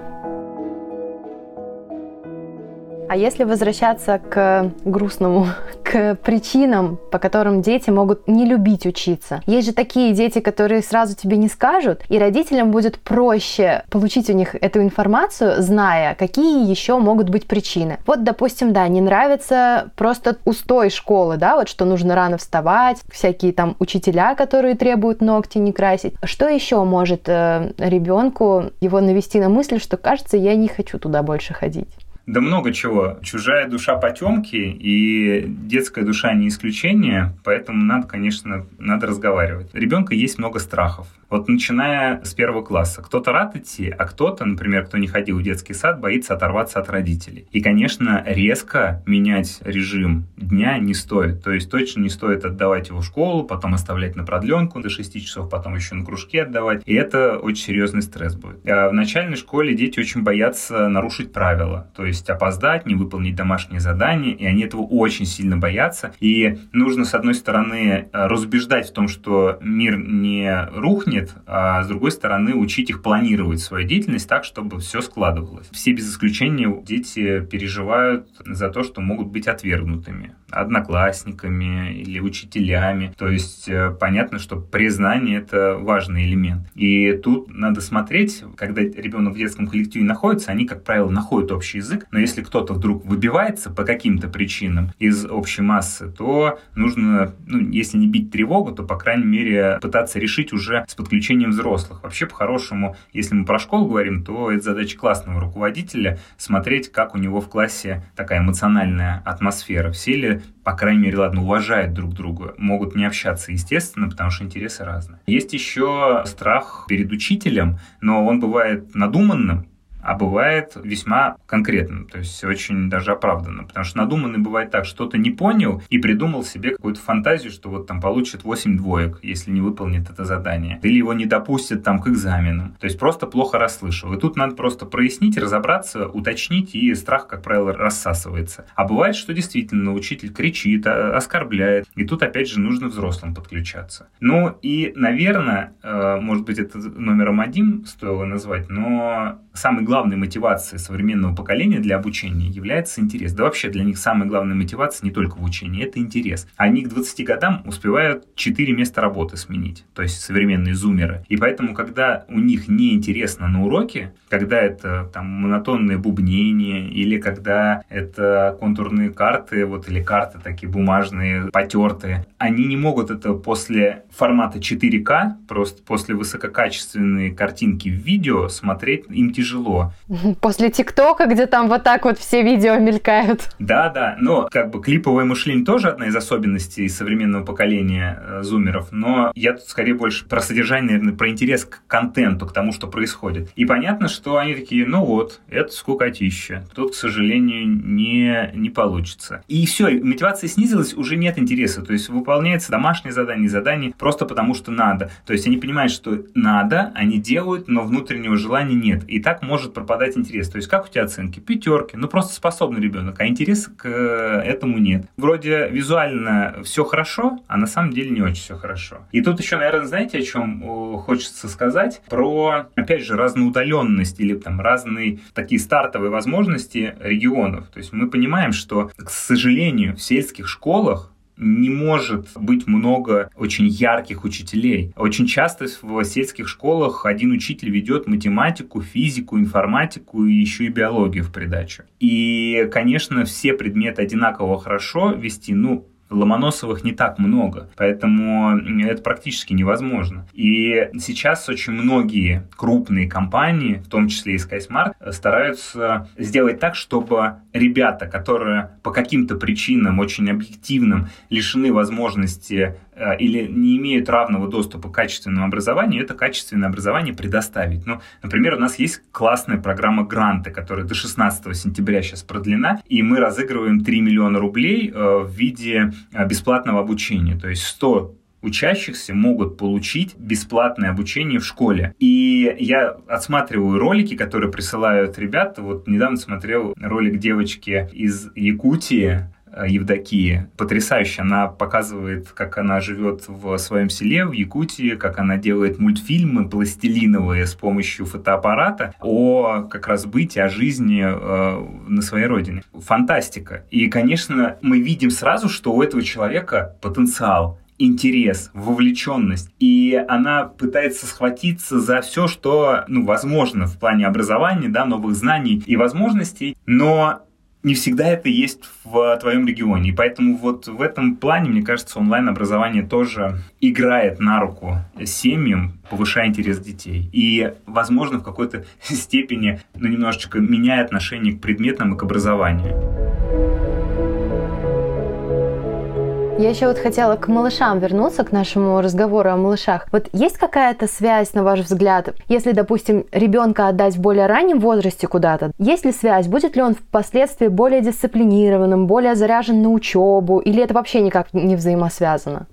A: А если возвращаться к грустному, [LAUGHS] к причинам, по которым дети могут не любить учиться. Есть же такие дети, которые сразу тебе не скажут, и родителям будет проще получить у них эту информацию, зная, какие еще могут быть причины. Вот, допустим, да, не нравится просто устой школы, да, вот что нужно рано вставать, всякие там учителя, которые требуют ногти не красить. Что еще может э, ребенку его навести на мысль, что кажется, я не хочу туда больше ходить?
B: Да много чего. Чужая душа потемки и детская душа не исключение, поэтому надо, конечно, надо разговаривать. У ребенка есть много страхов. Вот начиная с первого класса. Кто-то рад идти, а кто-то, например, кто не ходил в детский сад, боится оторваться от родителей. И, конечно, резко менять режим дня не стоит. То есть точно не стоит отдавать его в школу, потом оставлять на продленку до 6 часов, потом еще на кружки отдавать. И это очень серьезный стресс будет. А в начальной школе дети очень боятся нарушить правила. То есть опоздать, не выполнить домашние задания. И они этого очень сильно боятся. И нужно, с одной стороны, разубеждать в том, что мир не рухнет, тянет, а с другой стороны учить их планировать свою деятельность так, чтобы все складывалось. Все без исключения дети переживают за то, что могут быть отвергнутыми одноклассниками или учителями. То есть э, понятно, что признание — это важный элемент. И тут надо смотреть, когда ребенок в детском коллективе находится, они, как правило, находят общий язык, но если кто-то вдруг выбивается по каким-то причинам из общей массы, то нужно, ну, если не бить тревогу, то, по крайней мере, пытаться решить уже с подключением взрослых. Вообще, по-хорошему, если мы про школу говорим, то это задача классного руководителя смотреть, как у него в классе такая эмоциональная атмосфера. Все ли по крайней мере, ладно, уважают друг друга, могут не общаться, естественно, потому что интересы разные. Есть еще страх перед учителем, но он бывает надуманным, а бывает весьма конкретным, то есть очень даже оправданно. Потому что надуманный бывает так, что-то не понял и придумал себе какую-то фантазию, что вот там получит 8 двоек, если не выполнит это задание. Или его не допустят там к экзаменам. То есть просто плохо расслышал. И тут надо просто прояснить, разобраться, уточнить, и страх, как правило, рассасывается. А бывает, что действительно учитель кричит, а, оскорбляет. И тут, опять же, нужно взрослым подключаться. Ну и, наверное, э, может быть, это номером один стоило назвать, но самый главной мотивацией современного поколения для обучения является интерес. Да вообще для них самая главная мотивация не только в учении, это интерес. Они к 20 годам успевают 4 места работы сменить, то есть современные зумеры. И поэтому, когда у них не интересно на уроке, когда это там монотонное бубнение или когда это контурные карты, вот или карты такие бумажные, потертые, они не могут это после формата 4К, просто после высококачественной картинки в видео смотреть им тяжело. [LAUGHS]
A: После ТикТока, где там вот так вот все видео мелькают.
B: Да, да, но как бы клиповое мышление тоже одна из особенностей современного поколения э, зумеров, но я тут скорее больше про содержание, наверное, про интерес к контенту, к тому, что происходит. И понятно, что они такие, ну вот, это скукотища. Тут, к сожалению, не, не получится. И все, мотивация снизилась, уже нет интереса. То есть выполняется домашнее задание, задание просто потому, что надо. То есть они понимают, что надо, они делают, но внутреннего желания нет. И так может может пропадать интерес. То есть как у тебя оценки? Пятерки. Ну просто способный ребенок, а интереса к э, этому нет. Вроде визуально все хорошо, а на самом деле не очень все хорошо. И тут еще, наверное, знаете, о чем хочется сказать? Про, опять же, разноудаленность или там разные такие стартовые возможности регионов. То есть мы понимаем, что, к сожалению, в сельских школах не может быть много очень ярких учителей. Очень часто в сельских школах один учитель ведет математику, физику, информатику и еще и биологию в придачу. И, конечно, все предметы одинаково хорошо вести, ну, Ломоносовых не так много, поэтому это практически невозможно. И сейчас очень многие крупные компании, в том числе и SkySmart, стараются сделать так, чтобы ребята, которые по каким-то причинам очень объективным лишены возможности Э, или не имеют равного доступа к качественному образованию, это качественное образование предоставить. Ну, например, у нас есть классная программа «Гранты», которая до 16 сентября сейчас продлена, и мы разыгрываем 3 миллиона рублей э, в виде э, бесплатного обучения. То есть 100 учащихся могут получить бесплатное обучение в школе. И я отсматриваю ролики, которые присылают ребята. Вот недавно смотрел ролик девочки из Якутии, Э, Евдокии. Потрясающе. Она показывает, как она живет в своем селе, в Якутии, как она делает мультфильмы пластилиновые с помощью фотоаппарата о как раз бытии, о жизни э, на своей родине. Фантастика. И, конечно, мы видим сразу, что у этого человека потенциал интерес, вовлеченность. И она пытается схватиться за все, что ну, возможно в плане образования, да, новых знаний и возможностей. Но не всегда это есть в твоем регионе. И поэтому вот в этом плане, мне кажется, онлайн-образование тоже играет на руку семьям, повышая интерес детей. И, возможно, в какой-то [LAUGHS] степени, ну, немножечко меняя отношение к предметам и к образованию.
A: Я еще вот хотела к малышам вернуться, к нашему разговору о малышах. Вот есть какая-то связь, на ваш взгляд, если, допустим, ребенка отдать в более раннем возрасте куда-то, есть ли связь, будет ли он впоследствии более дисциплинированным, более заряжен на учебу, или это вообще никак не взаимосвязано?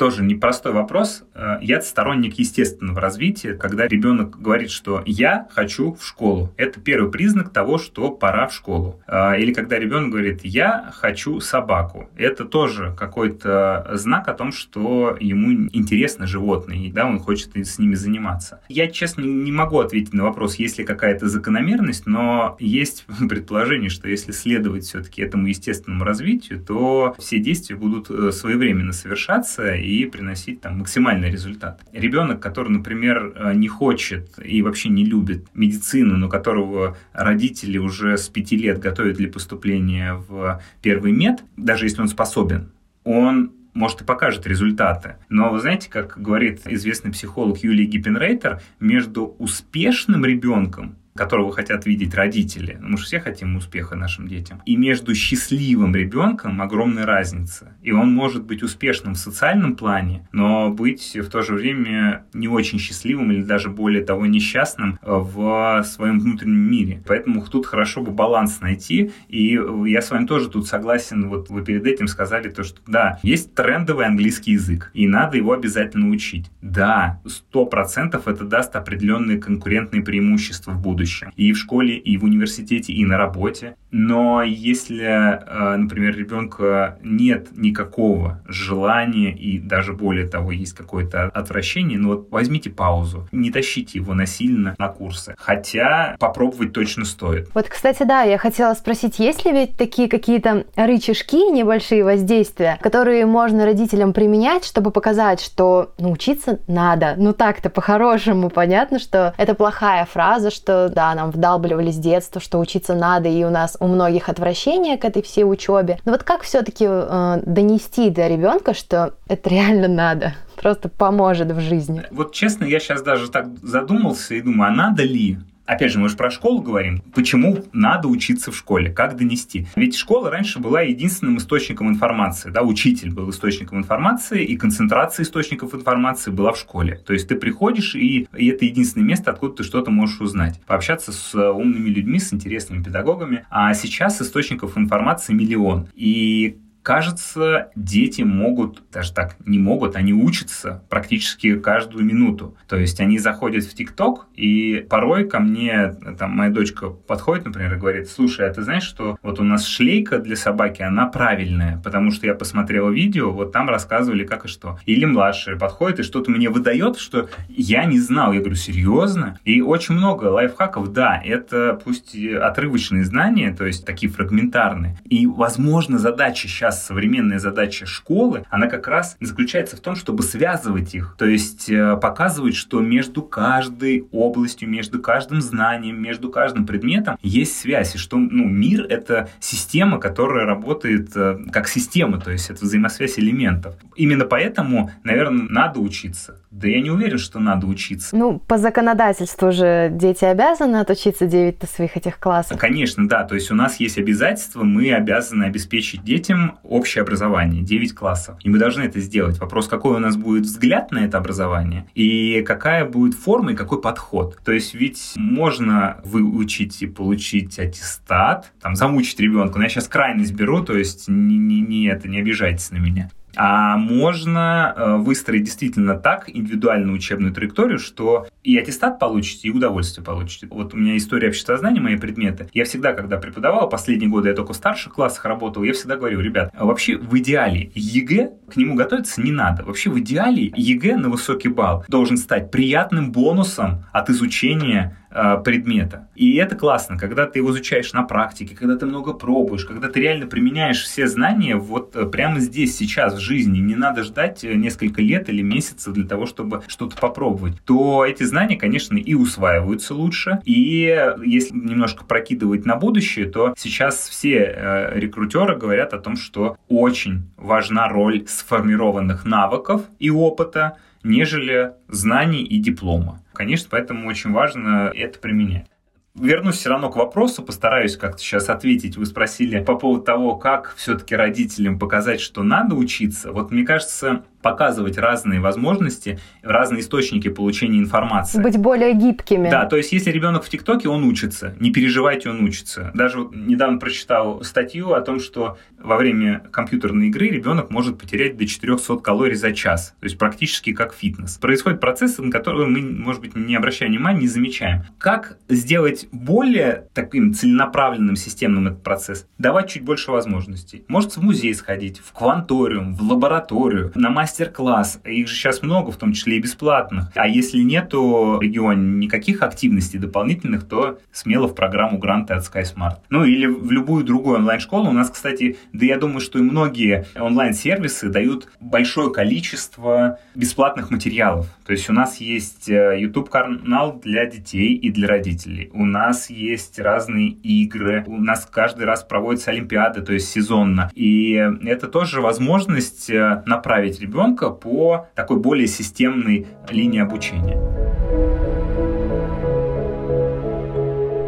B: Тоже непростой вопрос. Э, я сторонник естественного развития, когда ребенок говорит, что я хочу в школу. Это первый признак того, что пора в школу. Э, или когда ребенок говорит, я хочу собаку. Это тоже какой-то знак о том, что ему интересно животные, да, он хочет с ними заниматься. Я, честно, не могу ответить на вопрос, есть ли какая-то закономерность, но есть [LAUGHS] предположение, что если следовать все-таки этому естественному развитию, то все действия будут э, своевременно совершаться, и приносить там максимальный результат. Ребенок, который, например, э, не хочет и вообще не любит медицину, но которого родители уже с пяти лет готовят для поступления в первый мед, даже если он способен, он может и покажет результаты. Но вы знаете, как говорит известный психолог Юлия Гиппенрейтер, между успешным ребенком которого хотят видеть родители. Мы же все хотим успеха нашим детям. И между счастливым ребенком огромная разница. И он может быть успешным в социальном плане, но быть в то же время не очень счастливым или даже более того несчастным в своем внутреннем мире. Поэтому тут хорошо бы баланс найти. И я с вами тоже тут согласен. Вот вы перед этим сказали то, что да, есть трендовый английский язык, и надо его обязательно учить. Да, сто процентов это даст определенные конкурентные преимущества в будущем будущем. И в школе, и в университете, и на работе. Но если, э, например, ребенка нет никакого желания и даже более того, есть какое-то отвращение, ну вот возьмите паузу, не тащите его насильно на курсы. Хотя попробовать точно стоит.
A: Вот, кстати, да, я хотела спросить, есть ли ведь такие какие-то рычажки, небольшие воздействия, которые можно родителям применять, чтобы показать, что научиться надо. Ну так-то по-хорошему понятно, что это плохая фраза, что да, нам вдалбливали с детства, что учиться надо, и у нас у многих отвращение к этой всей учебе. Но вот как все-таки э, донести до ребенка, что это реально надо? Просто поможет в жизни.
B: Вот честно, я сейчас даже так задумался и думаю, а надо ли? Опять же, мы же про школу говорим, почему надо учиться в школе, как донести. Ведь школа раньше была единственным источником информации, да, учитель был источником информации, и концентрация источников информации была в школе. То есть ты приходишь, и, и это единственное место, откуда ты что-то можешь узнать. Пообщаться с умными людьми, с интересными педагогами. А сейчас источников информации миллион. И Кажется, дети могут, даже так, не могут, они учатся практически каждую минуту. То есть они заходят в ТикТок, и порой ко мне, там, моя дочка подходит, например, и говорит, слушай, а ты знаешь, что вот у нас шлейка для собаки, она правильная, потому что я посмотрела видео, вот там рассказывали как и что. Или младшая подходит и что-то мне выдает, что я не знал. Я говорю, серьезно? И очень много лайфхаков, да, это пусть отрывочные знания, то есть такие фрагментарные. И, возможно, задача сейчас сейчас современная задача школы, она как раз заключается в том, чтобы связывать их, то есть э, показывать, что между каждой областью, между каждым знанием, между каждым предметом есть связь, и что ну, мир — это система, которая работает э, как система, то есть это взаимосвязь элементов. Именно поэтому, наверное, надо учиться. Да я не уверен, что надо учиться.
A: Ну, по законодательству же дети обязаны отучиться 9 своих этих классов.
B: Конечно, да. То есть у нас есть обязательства, мы обязаны обеспечить детям общее образование, 9 классов. И мы должны это сделать. Вопрос, какой у нас будет взгляд на это образование и какая будет форма и какой подход. То есть ведь можно выучить и получить аттестат, там, замучить ребенка. Но я сейчас крайность беру, то есть не, не, не это, не обижайтесь на меня. А можно э, выстроить действительно так индивидуальную учебную траекторию, что и аттестат получите, и удовольствие получите. Вот у меня история обществознания, мои предметы. Я всегда, когда преподавал, последние годы я только в старших классах работал, я всегда говорю, ребят, а вообще в идеале ЕГЭ, к нему готовиться не надо. Вообще в идеале ЕГЭ на высокий балл должен стать приятным бонусом от изучения предмета. И это классно, когда ты его изучаешь на практике, когда ты много пробуешь, когда ты реально применяешь все знания вот э, прямо здесь, сейчас, в жизни. Не надо ждать э, несколько лет или месяцев для того, чтобы что-то попробовать. То эти знания, конечно, и усваиваются лучше. И если немножко прокидывать на будущее, то сейчас все рекрутеры говорят о том, что очень важна роль сформированных навыков и опыта, нежели знаний и диплома. Конечно, поэтому очень важно это применять. Вернусь все равно к вопросу, постараюсь как-то сейчас ответить. Вы спросили по поводу того, как все-таки родителям показать, что надо учиться. Вот мне кажется, показывать разные возможности, разные источники получения информации.
A: Быть более гибкими.
B: Да, то есть если ребенок в ТикТоке, он учится. Не переживайте, он учится. Даже вот недавно прочитал статью о том, что во время компьютерной игры ребенок может потерять до 400 калорий за час. То есть практически как фитнес. Происходят процессы, на которые мы, может быть, не обращаем внимания, не замечаем. Как сделать более таким целенаправленным, системным этот процесс? Давать чуть больше возможностей. Может в музей сходить, в кванториум, в лабораторию, на мастер мастер-класс. Их же сейчас много, в том числе и бесплатных. А если нету в регионе никаких активностей дополнительных, то смело в программу гранты от SkySmart. Ну или в любую другую онлайн-школу. У нас, кстати, да я думаю, что и многие онлайн-сервисы дают большое количество бесплатных материалов. То есть у нас есть э, YouTube-канал для детей и для родителей. У нас есть разные игры. У нас каждый раз проводятся олимпиады, то есть сезонно. И это тоже возможность э, направить ребенка ребенка по такой более системной линии обучения.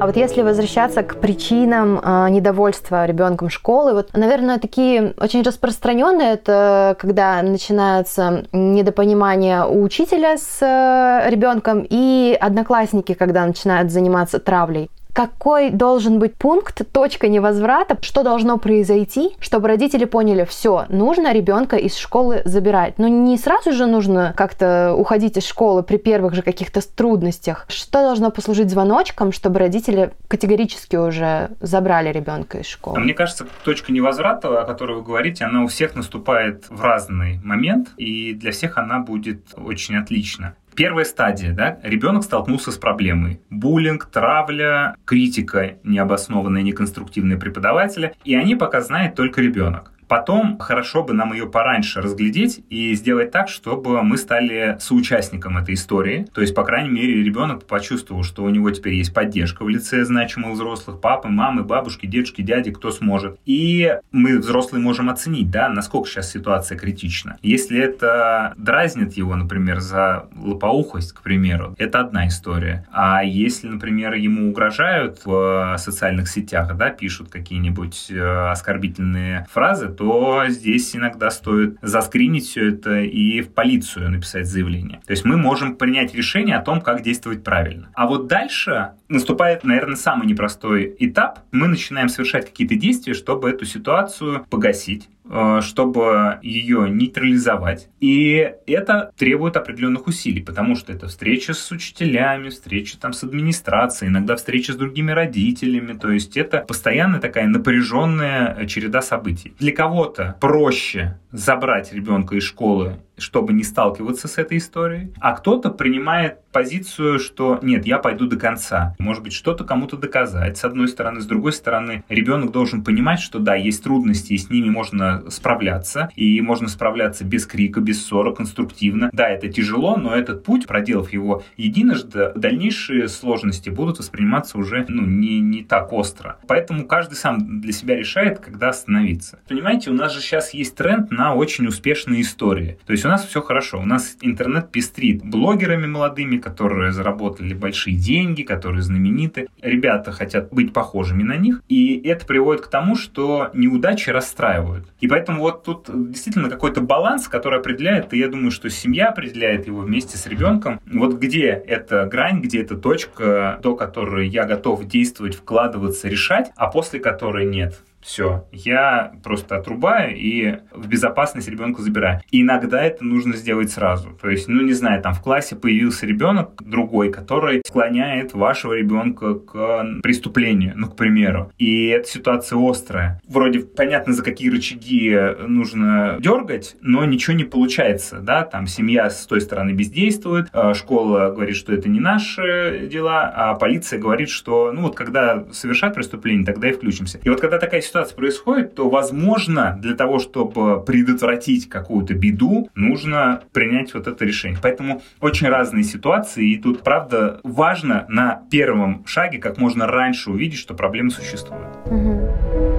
A: А вот если возвращаться к причинам э, недовольства ребенком школы, вот, наверное, такие очень распространенные, это когда начинается недопонимание у учителя с э, ребенком и одноклассники, когда начинают заниматься травлей какой должен быть пункт, точка невозврата, что должно произойти, чтобы родители поняли, все, нужно ребенка из школы забирать. Но не сразу же нужно как-то уходить из школы при первых же каких-то трудностях. Что должно послужить звоночком, чтобы родители категорически уже забрали ребенка из школы?
B: Мне кажется, точка невозврата, о которой вы говорите, она у всех наступает в разный момент, и для всех она будет очень отлична. Первая стадия, да, ребенок столкнулся с проблемой. Буллинг, травля, критика необоснованная, неконструктивная преподавателя, и они пока знает только ребенок. Потом хорошо бы нам ее пораньше разглядеть и сделать так, чтобы мы стали соучастником этой истории. То есть, по крайней мере, ребенок почувствовал, что у него теперь есть поддержка в лице значимых взрослых, папы, мамы, бабушки, дедушки, дяди, кто сможет. И мы, взрослые, можем оценить, да, насколько сейчас ситуация критична. Если это дразнит его, например, за лопоухость, к примеру, это одна история. А если, например, ему угрожают в социальных сетях, да, пишут какие-нибудь э, оскорбительные фразы, то здесь иногда стоит заскринить все это и в полицию написать заявление. То есть мы можем принять решение о том, как действовать правильно. А вот дальше наступает, наверное, самый непростой этап. Мы начинаем совершать какие-то действия, чтобы эту ситуацию погасить чтобы ее нейтрализовать. И это требует определенных усилий, потому что это встреча с учителями, встреча там с администрацией, иногда встреча с другими родителями. То есть это постоянная такая напряженная череда событий. Для кого-то проще забрать ребенка из школы чтобы не сталкиваться с этой историей, а кто-то принимает позицию, что нет, я пойду до конца. Может быть, что-то кому-то доказать, с одной стороны. С другой стороны, ребенок должен понимать, что да, есть трудности, и с ними можно справляться, и можно справляться без крика, без ссора, конструктивно. Да, это тяжело, но этот путь, проделав его единожды, дальнейшие сложности будут восприниматься уже ну, не, не так остро. Поэтому каждый сам для себя решает, когда остановиться. Понимаете, у нас же сейчас есть тренд на очень успешные истории. То есть у нас все хорошо, у нас интернет пестрит блогерами молодыми, которые заработали большие деньги, которые знамениты. Ребята хотят быть похожими на них, и это приводит к тому, что неудачи расстраивают. И поэтому вот тут действительно какой-то баланс, который определяет, и я думаю, что семья определяет его вместе с ребенком. Вот где эта грань, где эта точка, до которой я готов действовать, вкладываться, решать, а после которой нет все, я просто отрубаю и в безопасность ребенка забираю. И иногда это нужно сделать сразу. То есть, ну не знаю, там в классе появился ребенок другой, который склоняет вашего ребенка к преступлению, ну, к примеру. И эта ситуация острая. Вроде понятно, за какие рычаги нужно дергать, но ничего не получается, да, там семья с той стороны бездействует, а школа говорит, что это не наши дела, а полиция говорит, что, ну вот когда совершают преступление, тогда и включимся. И вот когда такая ситуация происходит, то, возможно, для того, чтобы предотвратить какую-то беду, нужно принять вот это решение. Поэтому очень разные ситуации, и тут, правда, важно на первом шаге как можно раньше увидеть, что проблемы существуют. Угу.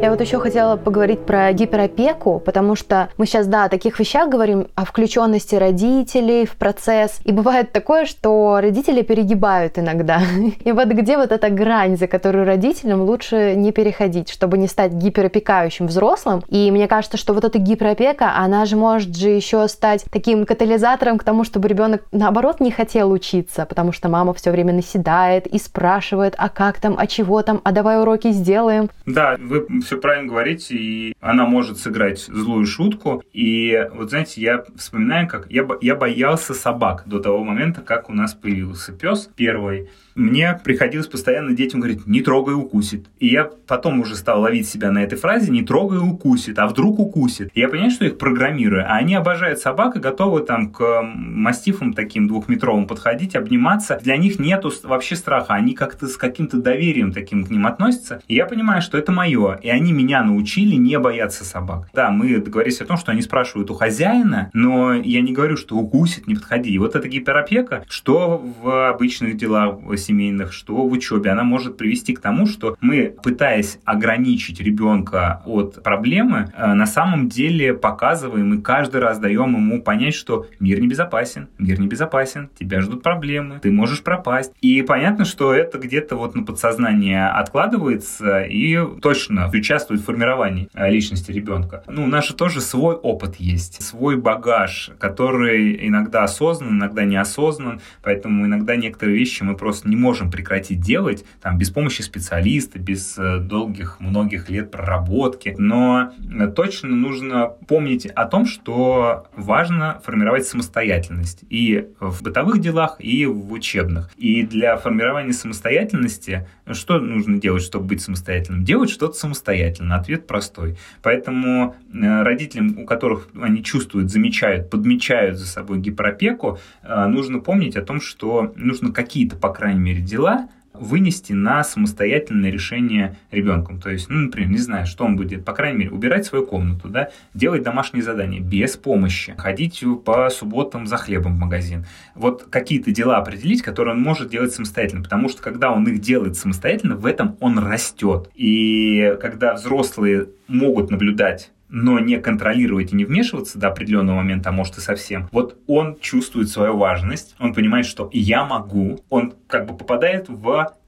A: Я вот еще хотела поговорить про гиперопеку, потому что мы сейчас, да, о таких вещах говорим, о включенности родителей в процесс. И бывает такое, что родители перегибают иногда. [LAUGHS] И вот где вот эта грань, за которую родителям лучше не переходить, чтобы не стать гиперопекающим взрослым. И мне кажется, что вот эта гиперопека, она же может же еще стать таким катализатором к тому, чтобы ребенок наоборот не хотел учиться, потому что мама все время наседает и спрашивает, а как там, а чего там, а давай уроки сделаем.
B: Да, вы все правильно говорите, и она может сыграть злую шутку. И вот знаете, я вспоминаю, как я, я боялся собак до того момента, как у нас появился пес первый мне приходилось постоянно детям говорить «не трогай, укусит». И я потом уже стал ловить себя на этой фразе «не трогай, укусит», а вдруг укусит. И я понимаю, что их программирую, а они обожают собак и готовы там к мастифам таким двухметровым подходить, обниматься. Для них нету вообще страха, они как-то с каким-то доверием таким к ним относятся. И я понимаю, что это мое, и они меня научили не бояться собак. Да, мы договорились о том, что они спрашивают у хозяина, но я не говорю, что укусит, не подходи. И вот эта гиперопека, что в обычных делах семейных, что в учебе, она может привести к тому, что мы, пытаясь ограничить ребенка от проблемы, э, на самом деле показываем и каждый раз даем ему понять, что мир небезопасен, мир небезопасен, тебя ждут проблемы, ты можешь пропасть. И понятно, что это где-то вот на подсознание откладывается и точно участвует в формировании э, личности ребенка. Ну, у нас же тоже свой опыт есть, свой багаж, который иногда осознан, иногда неосознан, поэтому иногда некоторые вещи мы просто не можем прекратить делать там, без помощи специалиста, без э, долгих многих лет проработки. Но э, точно нужно помнить о том, что важно формировать самостоятельность и в бытовых делах, и в учебных. И для формирования самостоятельности что нужно делать, чтобы быть самостоятельным? Делать что-то самостоятельно. Ответ простой. Поэтому э, родителям, у которых они чувствуют, замечают, подмечают за собой гиперопеку, нужно помнить о том, что нужно какие-то, по крайней мере, мере, дела вынести на самостоятельное решение ребенком. То есть, ну, например, не знаю, что он будет, по крайней мере, убирать свою комнату, да, делать домашние задания без помощи, ходить по субботам за хлебом в магазин. Вот какие-то дела определить, которые он может делать самостоятельно, потому что когда он их делает самостоятельно, в этом он растет. И когда взрослые могут наблюдать но не контролировать и не вмешиваться до определенного момента, а может и совсем, вот он чувствует свою важность, он понимает, что я могу, он как бы попадает в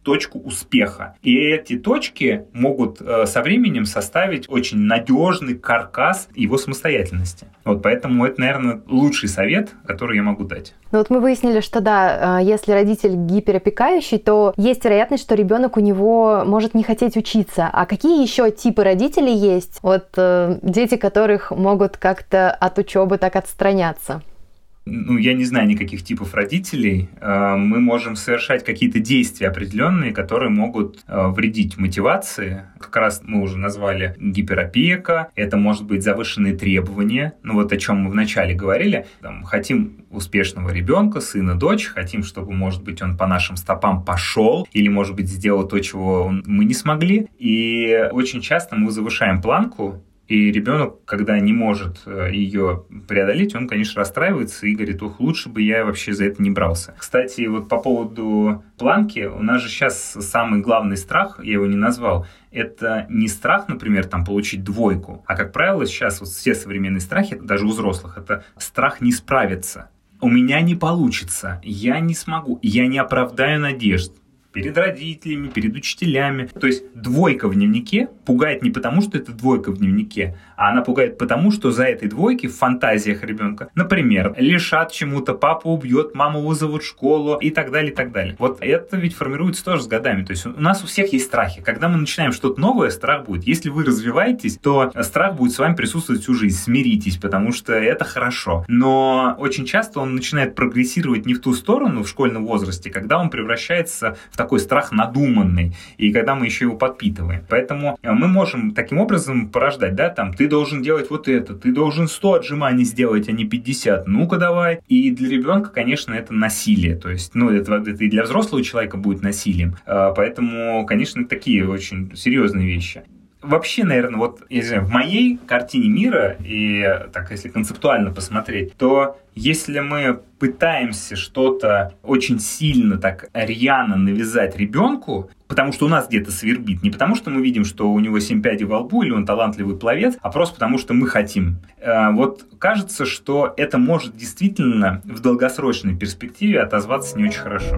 B: точку успеха. И эти точки могут э, со временем составить очень надежный каркас его самостоятельности. Вот поэтому это, наверное, лучший совет, который я могу дать.
A: Ну вот мы выяснили, что да, э, если родитель гиперопекающий, то есть вероятность, что ребенок у него может не хотеть учиться. А какие еще типы родителей есть? Вот э, дети, которых могут как-то от учебы так отстраняться.
B: Ну, я не знаю никаких типов родителей, э, мы можем совершать какие-то действия определенные, которые могут э, вредить мотивации. Как раз мы уже назвали гиперопека, это может быть завышенные требования, ну вот о чем мы вначале говорили, Там, хотим успешного ребенка, сына, дочь, хотим, чтобы, может быть, он по нашим стопам пошел, или, может быть, сделал то, чего мы не смогли. И очень часто мы завышаем планку, и ребенок, когда не может э, ее преодолеть, он, конечно, расстраивается и говорит, ух, лучше бы я вообще за это не брался. Кстати, вот по поводу планки, у нас же сейчас самый главный страх, я его не назвал, это не страх, например, там получить двойку, а, как правило, сейчас вот все современные страхи, даже у взрослых, это страх не справиться. У меня не получится, я не смогу, я не оправдаю надежд перед родителями, перед учителями. То есть двойка в дневнике пугает не потому, что это двойка в дневнике, а она пугает потому, что за этой двойки в фантазиях ребенка, например, лишат чему-то, папа убьет, маму вызовут в школу и так далее, и так далее. Вот это ведь формируется тоже с годами. То есть у нас у всех есть страхи. Когда мы начинаем что-то новое, страх будет. Если вы развиваетесь, то страх будет с вами присутствовать всю жизнь. Смиритесь, потому что это хорошо. Но очень часто он начинает прогрессировать не в ту сторону в школьном возрасте, когда он превращается в такой страх надуманный, и когда мы еще его подпитываем. Поэтому э, мы можем таким образом порождать, да, там, ты должен делать вот это, ты должен 100 отжиманий сделать, а не 50, ну-ка давай. И для ребенка, конечно, это насилие, то есть, ну, это, это и для взрослого человека будет насилием. Э, поэтому, конечно, такие очень серьезные вещи вообще, наверное, вот знаю, в моей картине мира, и так если концептуально посмотреть, то если мы пытаемся что-то очень сильно так рьяно навязать ребенку, потому что у нас где-то свербит, не потому что мы видим, что у него семь пядей во лбу или он талантливый пловец, а просто потому что мы хотим. Э, вот кажется, что это может действительно в долгосрочной перспективе отозваться не очень хорошо.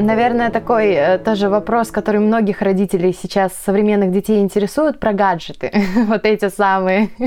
A: Наверное, такой э, тоже вопрос, который многих родителей сейчас современных детей интересует, про гаджеты. [LAUGHS] вот эти самые [LAUGHS]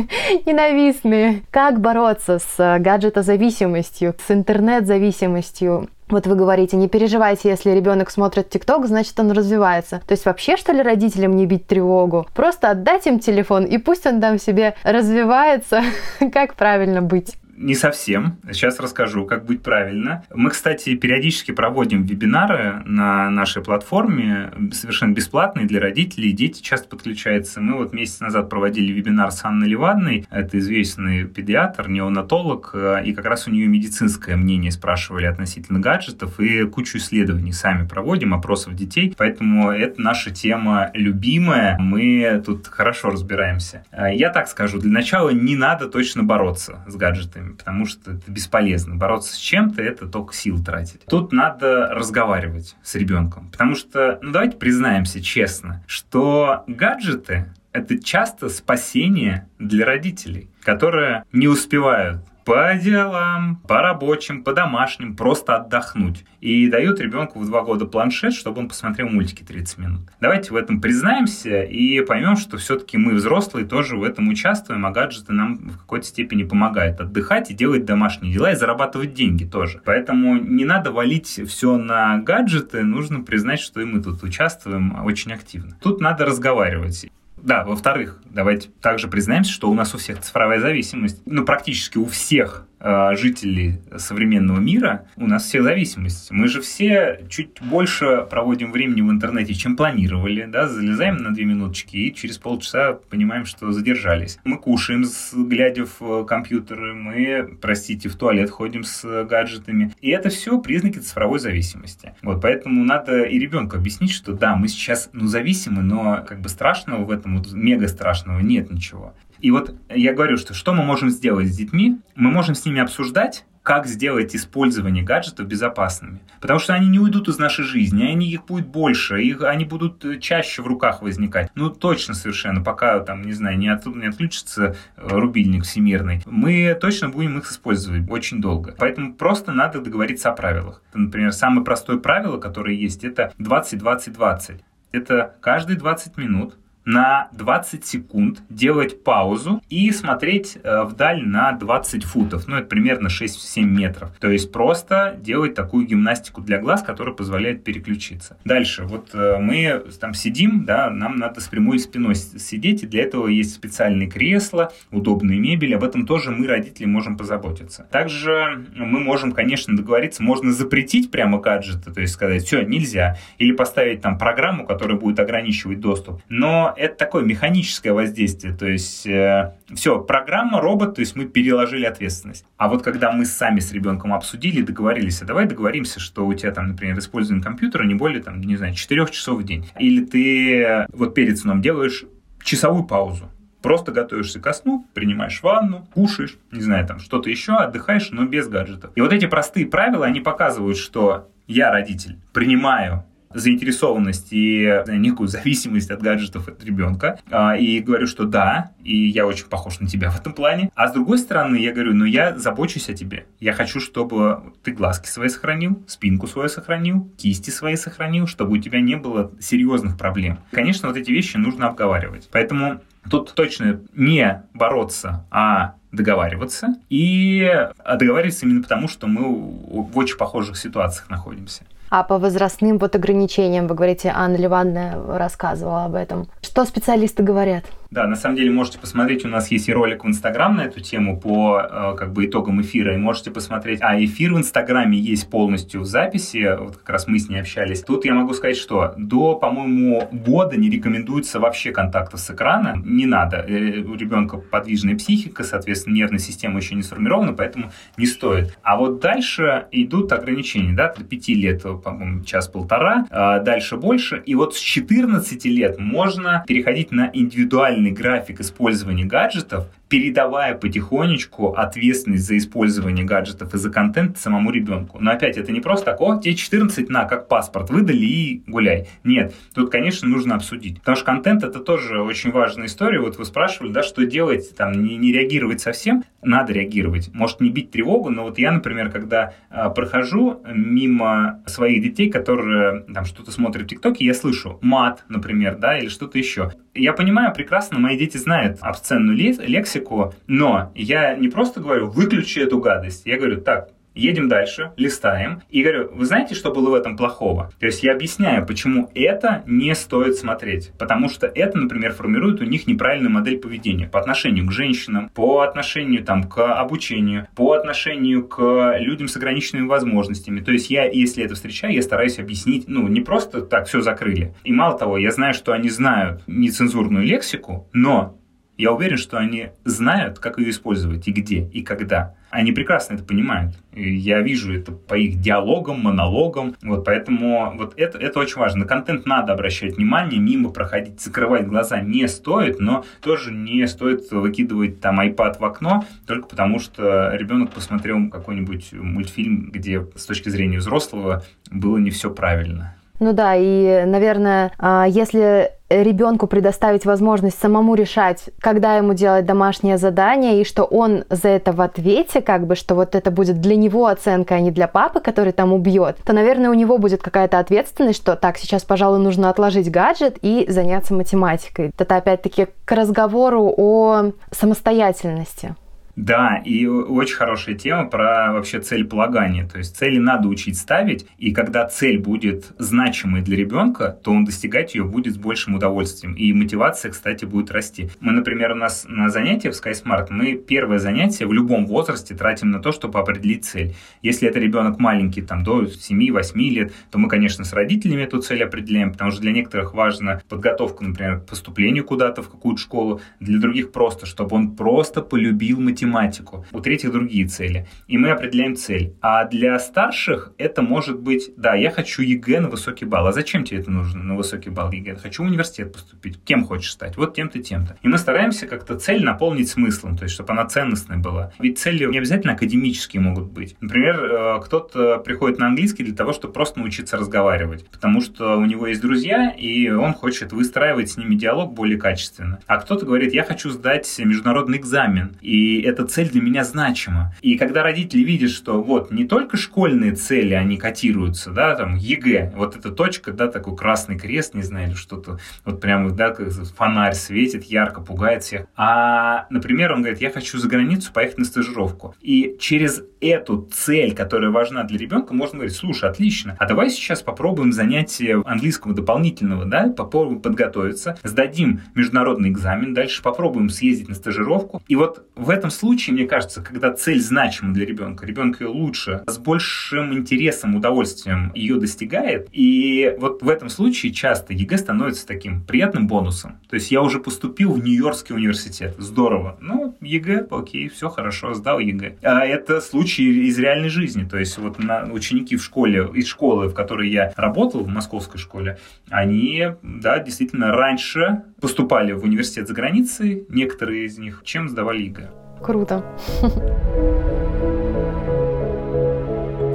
A: ненавистные. Как бороться с э, гаджетозависимостью, с интернет-зависимостью? Вот вы говорите, не переживайте, если ребенок смотрит ТикТок, значит он развивается. То есть вообще, что ли, родителям не бить тревогу? Просто отдать им телефон, и пусть он там себе развивается. [LAUGHS] как правильно быть?
B: Не совсем. Сейчас расскажу, как быть правильно. Мы, кстати, периодически проводим вебинары на нашей платформе, совершенно бесплатные для родителей, дети часто подключаются. Мы вот месяц назад проводили вебинар с Анной Левадной, это известный педиатр, неонатолог, и как раз у нее медицинское мнение спрашивали относительно гаджетов, и кучу исследований сами проводим, опросов детей, поэтому это наша тема любимая, мы тут хорошо разбираемся. Я так скажу, для начала не надо точно бороться с гаджетами потому что это бесполезно. Бороться с чем-то — это только сил тратить. Тут надо разговаривать с ребенком, потому что, ну давайте признаемся честно, что гаджеты — это часто спасение для родителей, которые не успевают по делам, по рабочим, по домашним, просто отдохнуть. И дают ребенку в два года планшет, чтобы он посмотрел мультики 30 минут. Давайте в этом признаемся и поймем, что все-таки мы, взрослые, тоже в этом участвуем, а гаджеты нам в какой-то степени помогают отдыхать и делать домашние дела и зарабатывать деньги тоже. Поэтому не надо валить все на гаджеты, нужно признать, что и мы тут участвуем очень активно. Тут надо разговаривать. Да, во-вторых, давайте также признаемся, что у нас у всех цифровая зависимость. Ну, практически у всех Э, жителей современного мира, у нас все зависимости. Мы же все чуть больше проводим времени в интернете, чем планировали, да, залезаем на две минуточки и через полчаса понимаем, что задержались. Мы кушаем, глядя в компьютеры, мы, простите, в туалет ходим с гаджетами. И это все признаки цифровой зависимости. Вот, поэтому надо и ребенку объяснить, что да, мы сейчас, ну, зависимы, но как бы страшного в этом, вот, мега страшного нет ничего. И вот я говорю, что что мы можем сделать с детьми? Мы можем с ними обсуждать, как сделать использование гаджетов безопасными. Потому что они не уйдут из нашей жизни, они их будет больше, их, они будут чаще в руках возникать. Ну, точно совершенно, пока там, не знаю, не, от, не отключится э, рубильник всемирный, мы точно будем их использовать очень долго. Поэтому просто надо договориться о правилах. Например, самое простое правило, которое есть, это 20-20-20. Это каждые 20 минут на 20 секунд делать паузу и смотреть э, вдаль на 20 футов. Ну, это примерно 6-7 метров. То есть просто делать такую гимнастику для глаз, которая позволяет переключиться. Дальше. Вот э, мы там сидим, да, нам надо с прямой спиной сидеть, и для этого есть специальные кресла, удобные мебели. Об этом тоже мы, родители, можем позаботиться. Также мы можем, конечно, договориться, можно запретить прямо гаджеты, то есть сказать, все, нельзя. Или поставить там программу, которая будет ограничивать доступ. Но это такое механическое воздействие, то есть э, все, программа, робот, то есть мы переложили ответственность. А вот когда мы сами с ребенком обсудили, договорились, а давай договоримся, что у тебя там, например, использование компьютера не более, там, не знаю, 4 часов в день. Или ты вот перед сном делаешь часовую паузу. Просто готовишься ко сну, принимаешь ванну, кушаешь, не знаю, там что-то еще, отдыхаешь, но без гаджетов. И вот эти простые правила, они показывают, что я, родитель, принимаю заинтересованность и некую зависимость от гаджетов от ребенка. А, и говорю, что да, и я очень похож на тебя в этом плане. А с другой стороны, я говорю, ну я забочусь о тебе. Я хочу, чтобы ты глазки свои сохранил, спинку свою сохранил, кисти свои сохранил, чтобы у тебя не было серьезных проблем. Конечно, вот эти вещи нужно обговаривать. Поэтому тут точно не бороться, а договариваться. И договариваться именно потому, что мы в очень похожих ситуациях находимся.
A: А по возрастным вот ограничениям, вы говорите, Анна Ливанна рассказывала об этом. Что специалисты говорят?
B: Да, на самом деле можете посмотреть, у нас есть и ролик в Инстаграм на эту тему по э, как бы итогам эфира, и можете посмотреть. А эфир в Инстаграме есть полностью в записи, вот как раз мы с ней общались. Тут я могу сказать, что до, по-моему, года не рекомендуется вообще контакта с экрана, не надо. Э, у ребенка подвижная психика, соответственно, нервная система еще не сформирована, поэтому не стоит. А вот дальше идут ограничения, да, до 5 лет, по-моему, час-полтора, а дальше больше, и вот с 14 лет можно переходить на индивидуальный детальный график использования гаджетов, передавая потихонечку ответственность за использование гаджетов и за контент самому ребенку. Но опять, это не просто так, о, тебе 14 на, как паспорт, выдали и гуляй. Нет, тут, конечно, нужно обсудить. Потому что контент это тоже очень важная история. Вот вы спрашивали, да, что делать, там, не, не реагировать совсем. Надо реагировать. Может, не бить тревогу, но вот я, например, когда э, прохожу мимо своих детей, которые там что-то смотрят в ТикТоке, я слышу мат, например, да, или что-то еще. Я понимаю прекрасно, мои дети знают обсценную лексику, но я не просто говорю, выключи эту гадость. Я говорю, так, едем дальше, листаем, и говорю, вы знаете, что было в этом плохого? То есть я объясняю, почему это не стоит смотреть. Потому что это, например, формирует у них неправильную модель поведения по отношению к женщинам, по отношению там, к обучению, по отношению к людям с ограниченными возможностями. То есть я, если это встречаю, я стараюсь объяснить, ну, не просто так все закрыли. И мало того, я знаю, что они знают нецензурную лексику, но я уверен, что они знают, как ее использовать и где, и когда. Они прекрасно это понимают. Я вижу это по их диалогам, монологам. Вот поэтому вот это, это очень важно. На контент надо обращать внимание, мимо проходить, закрывать глаза не стоит, но тоже не стоит выкидывать там iPad в окно, только потому что ребенок посмотрел какой-нибудь мультфильм, где с точки зрения взрослого было не все правильно.
A: Ну да, и, наверное, а, если ребенку предоставить возможность самому решать, когда ему делать домашнее задание, и что он за это в ответе, как бы, что вот это будет для него оценка, а не для папы, который там убьет, то, наверное, у него будет какая-то ответственность, что так, сейчас, пожалуй, нужно отложить гаджет и заняться математикой. Это опять-таки к разговору о самостоятельности.
B: Да, и очень хорошая тема про вообще целеполагание. То есть цели надо учить ставить, и когда цель будет значимой для ребенка, то он достигать ее будет с большим удовольствием. И мотивация, кстати, будет расти. Мы, например, у нас на занятиях в SkySmart, мы первое занятие в любом возрасте тратим на то, чтобы определить цель. Если это ребенок маленький, там, до 7-8 лет, то мы, конечно, с родителями эту цель определяем, потому что для некоторых важна подготовка, например, к поступлению куда-то в какую-то школу, для других просто, чтобы он просто полюбил математику, математику, у третьих другие цели. И мы определяем цель. А для старших это может быть, да, я хочу ЕГЭ на высокий балл. А зачем тебе это нужно на высокий балл ЕГЭ? Хочу в университет поступить. Кем хочешь стать? Вот тем-то, тем-то. И мы стараемся как-то цель наполнить смыслом, то есть, чтобы она ценностной была. Ведь цели не обязательно академические могут быть. Например, э, кто-то приходит на английский для того, чтобы просто научиться разговаривать, потому что у него есть друзья, и он хочет выстраивать с ними диалог более качественно. А кто-то говорит, я хочу сдать международный экзамен, и эта цель для меня значима. И когда родители видят, что вот не только школьные цели, они котируются, да, там ЕГЭ, вот эта точка, да, такой красный крест, не знаю, или что-то, вот прямо, да, как фонарь светит, ярко пугает всех. А, например, он говорит, я хочу за границу поехать на стажировку. И через эту цель, которая важна для ребенка, можно говорить, слушай, отлично, а давай сейчас попробуем занятие английского дополнительного, да, попробуем подготовиться, сдадим международный экзамен, дальше попробуем съездить на стажировку. И вот в этом случае, мне кажется, когда цель значима для ребенка, ребенок ее лучше, с большим интересом, удовольствием ее достигает, и вот в этом случае часто ЕГЭ становится таким приятным бонусом. То есть я уже поступил в Нью-Йоркский университет, здорово. Ну, ЕГЭ, окей, все хорошо, сдал ЕГЭ. А это случай из реальной жизни. То есть вот на ученики в школе, из школы, в которой я работал, в московской школе, они, да, действительно раньше поступали в университет за границей, некоторые из них, чем сдавали ЕГЭ.
A: Круто.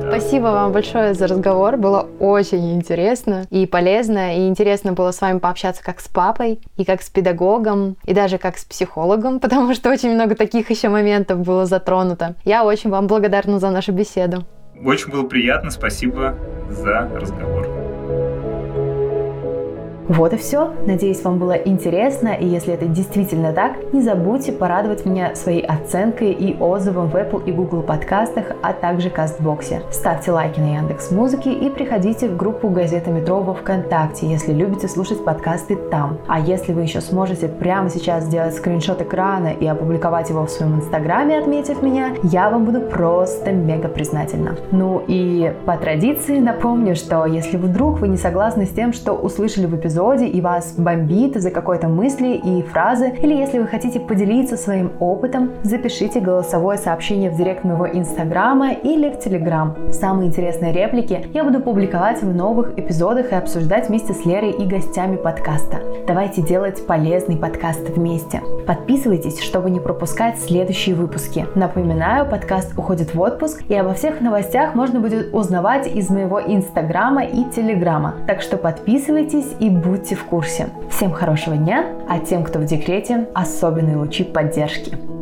A: Спасибо вам большое за разговор. Было очень интересно и полезно. И интересно было с вами пообщаться как с папой, и как с педагогом, и даже как с психологом, [LAUGHS] потому что очень много таких еще моментов было затронуто. Я очень вам благодарна за нашу беседу.
B: Очень было приятно. Спасибо за разговор.
A: Вот и все. Надеюсь, вам было интересно, и если это действительно так, не забудьте порадовать меня своей оценкой и отзывом в Apple и Google подкастах, а также Кастбоксе. Ставьте лайки на Яндекс Музыки и приходите в группу Газета Метро во Вконтакте, если любите слушать подкасты там. А если вы еще сможете прямо сейчас сделать скриншот экрана и опубликовать его в своем инстаграме, отметив меня, я вам буду просто мега признательна. Ну и по традиции напомню, что если вдруг вы не согласны с тем, что услышали в эпизоде, эпизоде и вас бомбит за какой-то мысли и фразы, или если вы хотите поделиться своим опытом, запишите голосовое сообщение в директ моего инстаграма или в телеграм. Самые интересные реплики я буду публиковать в новых эпизодах и обсуждать вместе с Лерой и гостями подкаста. Давайте делать полезный подкаст вместе. Подписывайтесь, чтобы не пропускать следующие выпуски. Напоминаю, подкаст уходит в отпуск, и обо всех новостях можно будет узнавать из моего инстаграма и телеграма. Так что подписывайтесь и будьте будьте в курсе. Всем хорошего дня, а тем, кто в декрете, особенные лучи поддержки.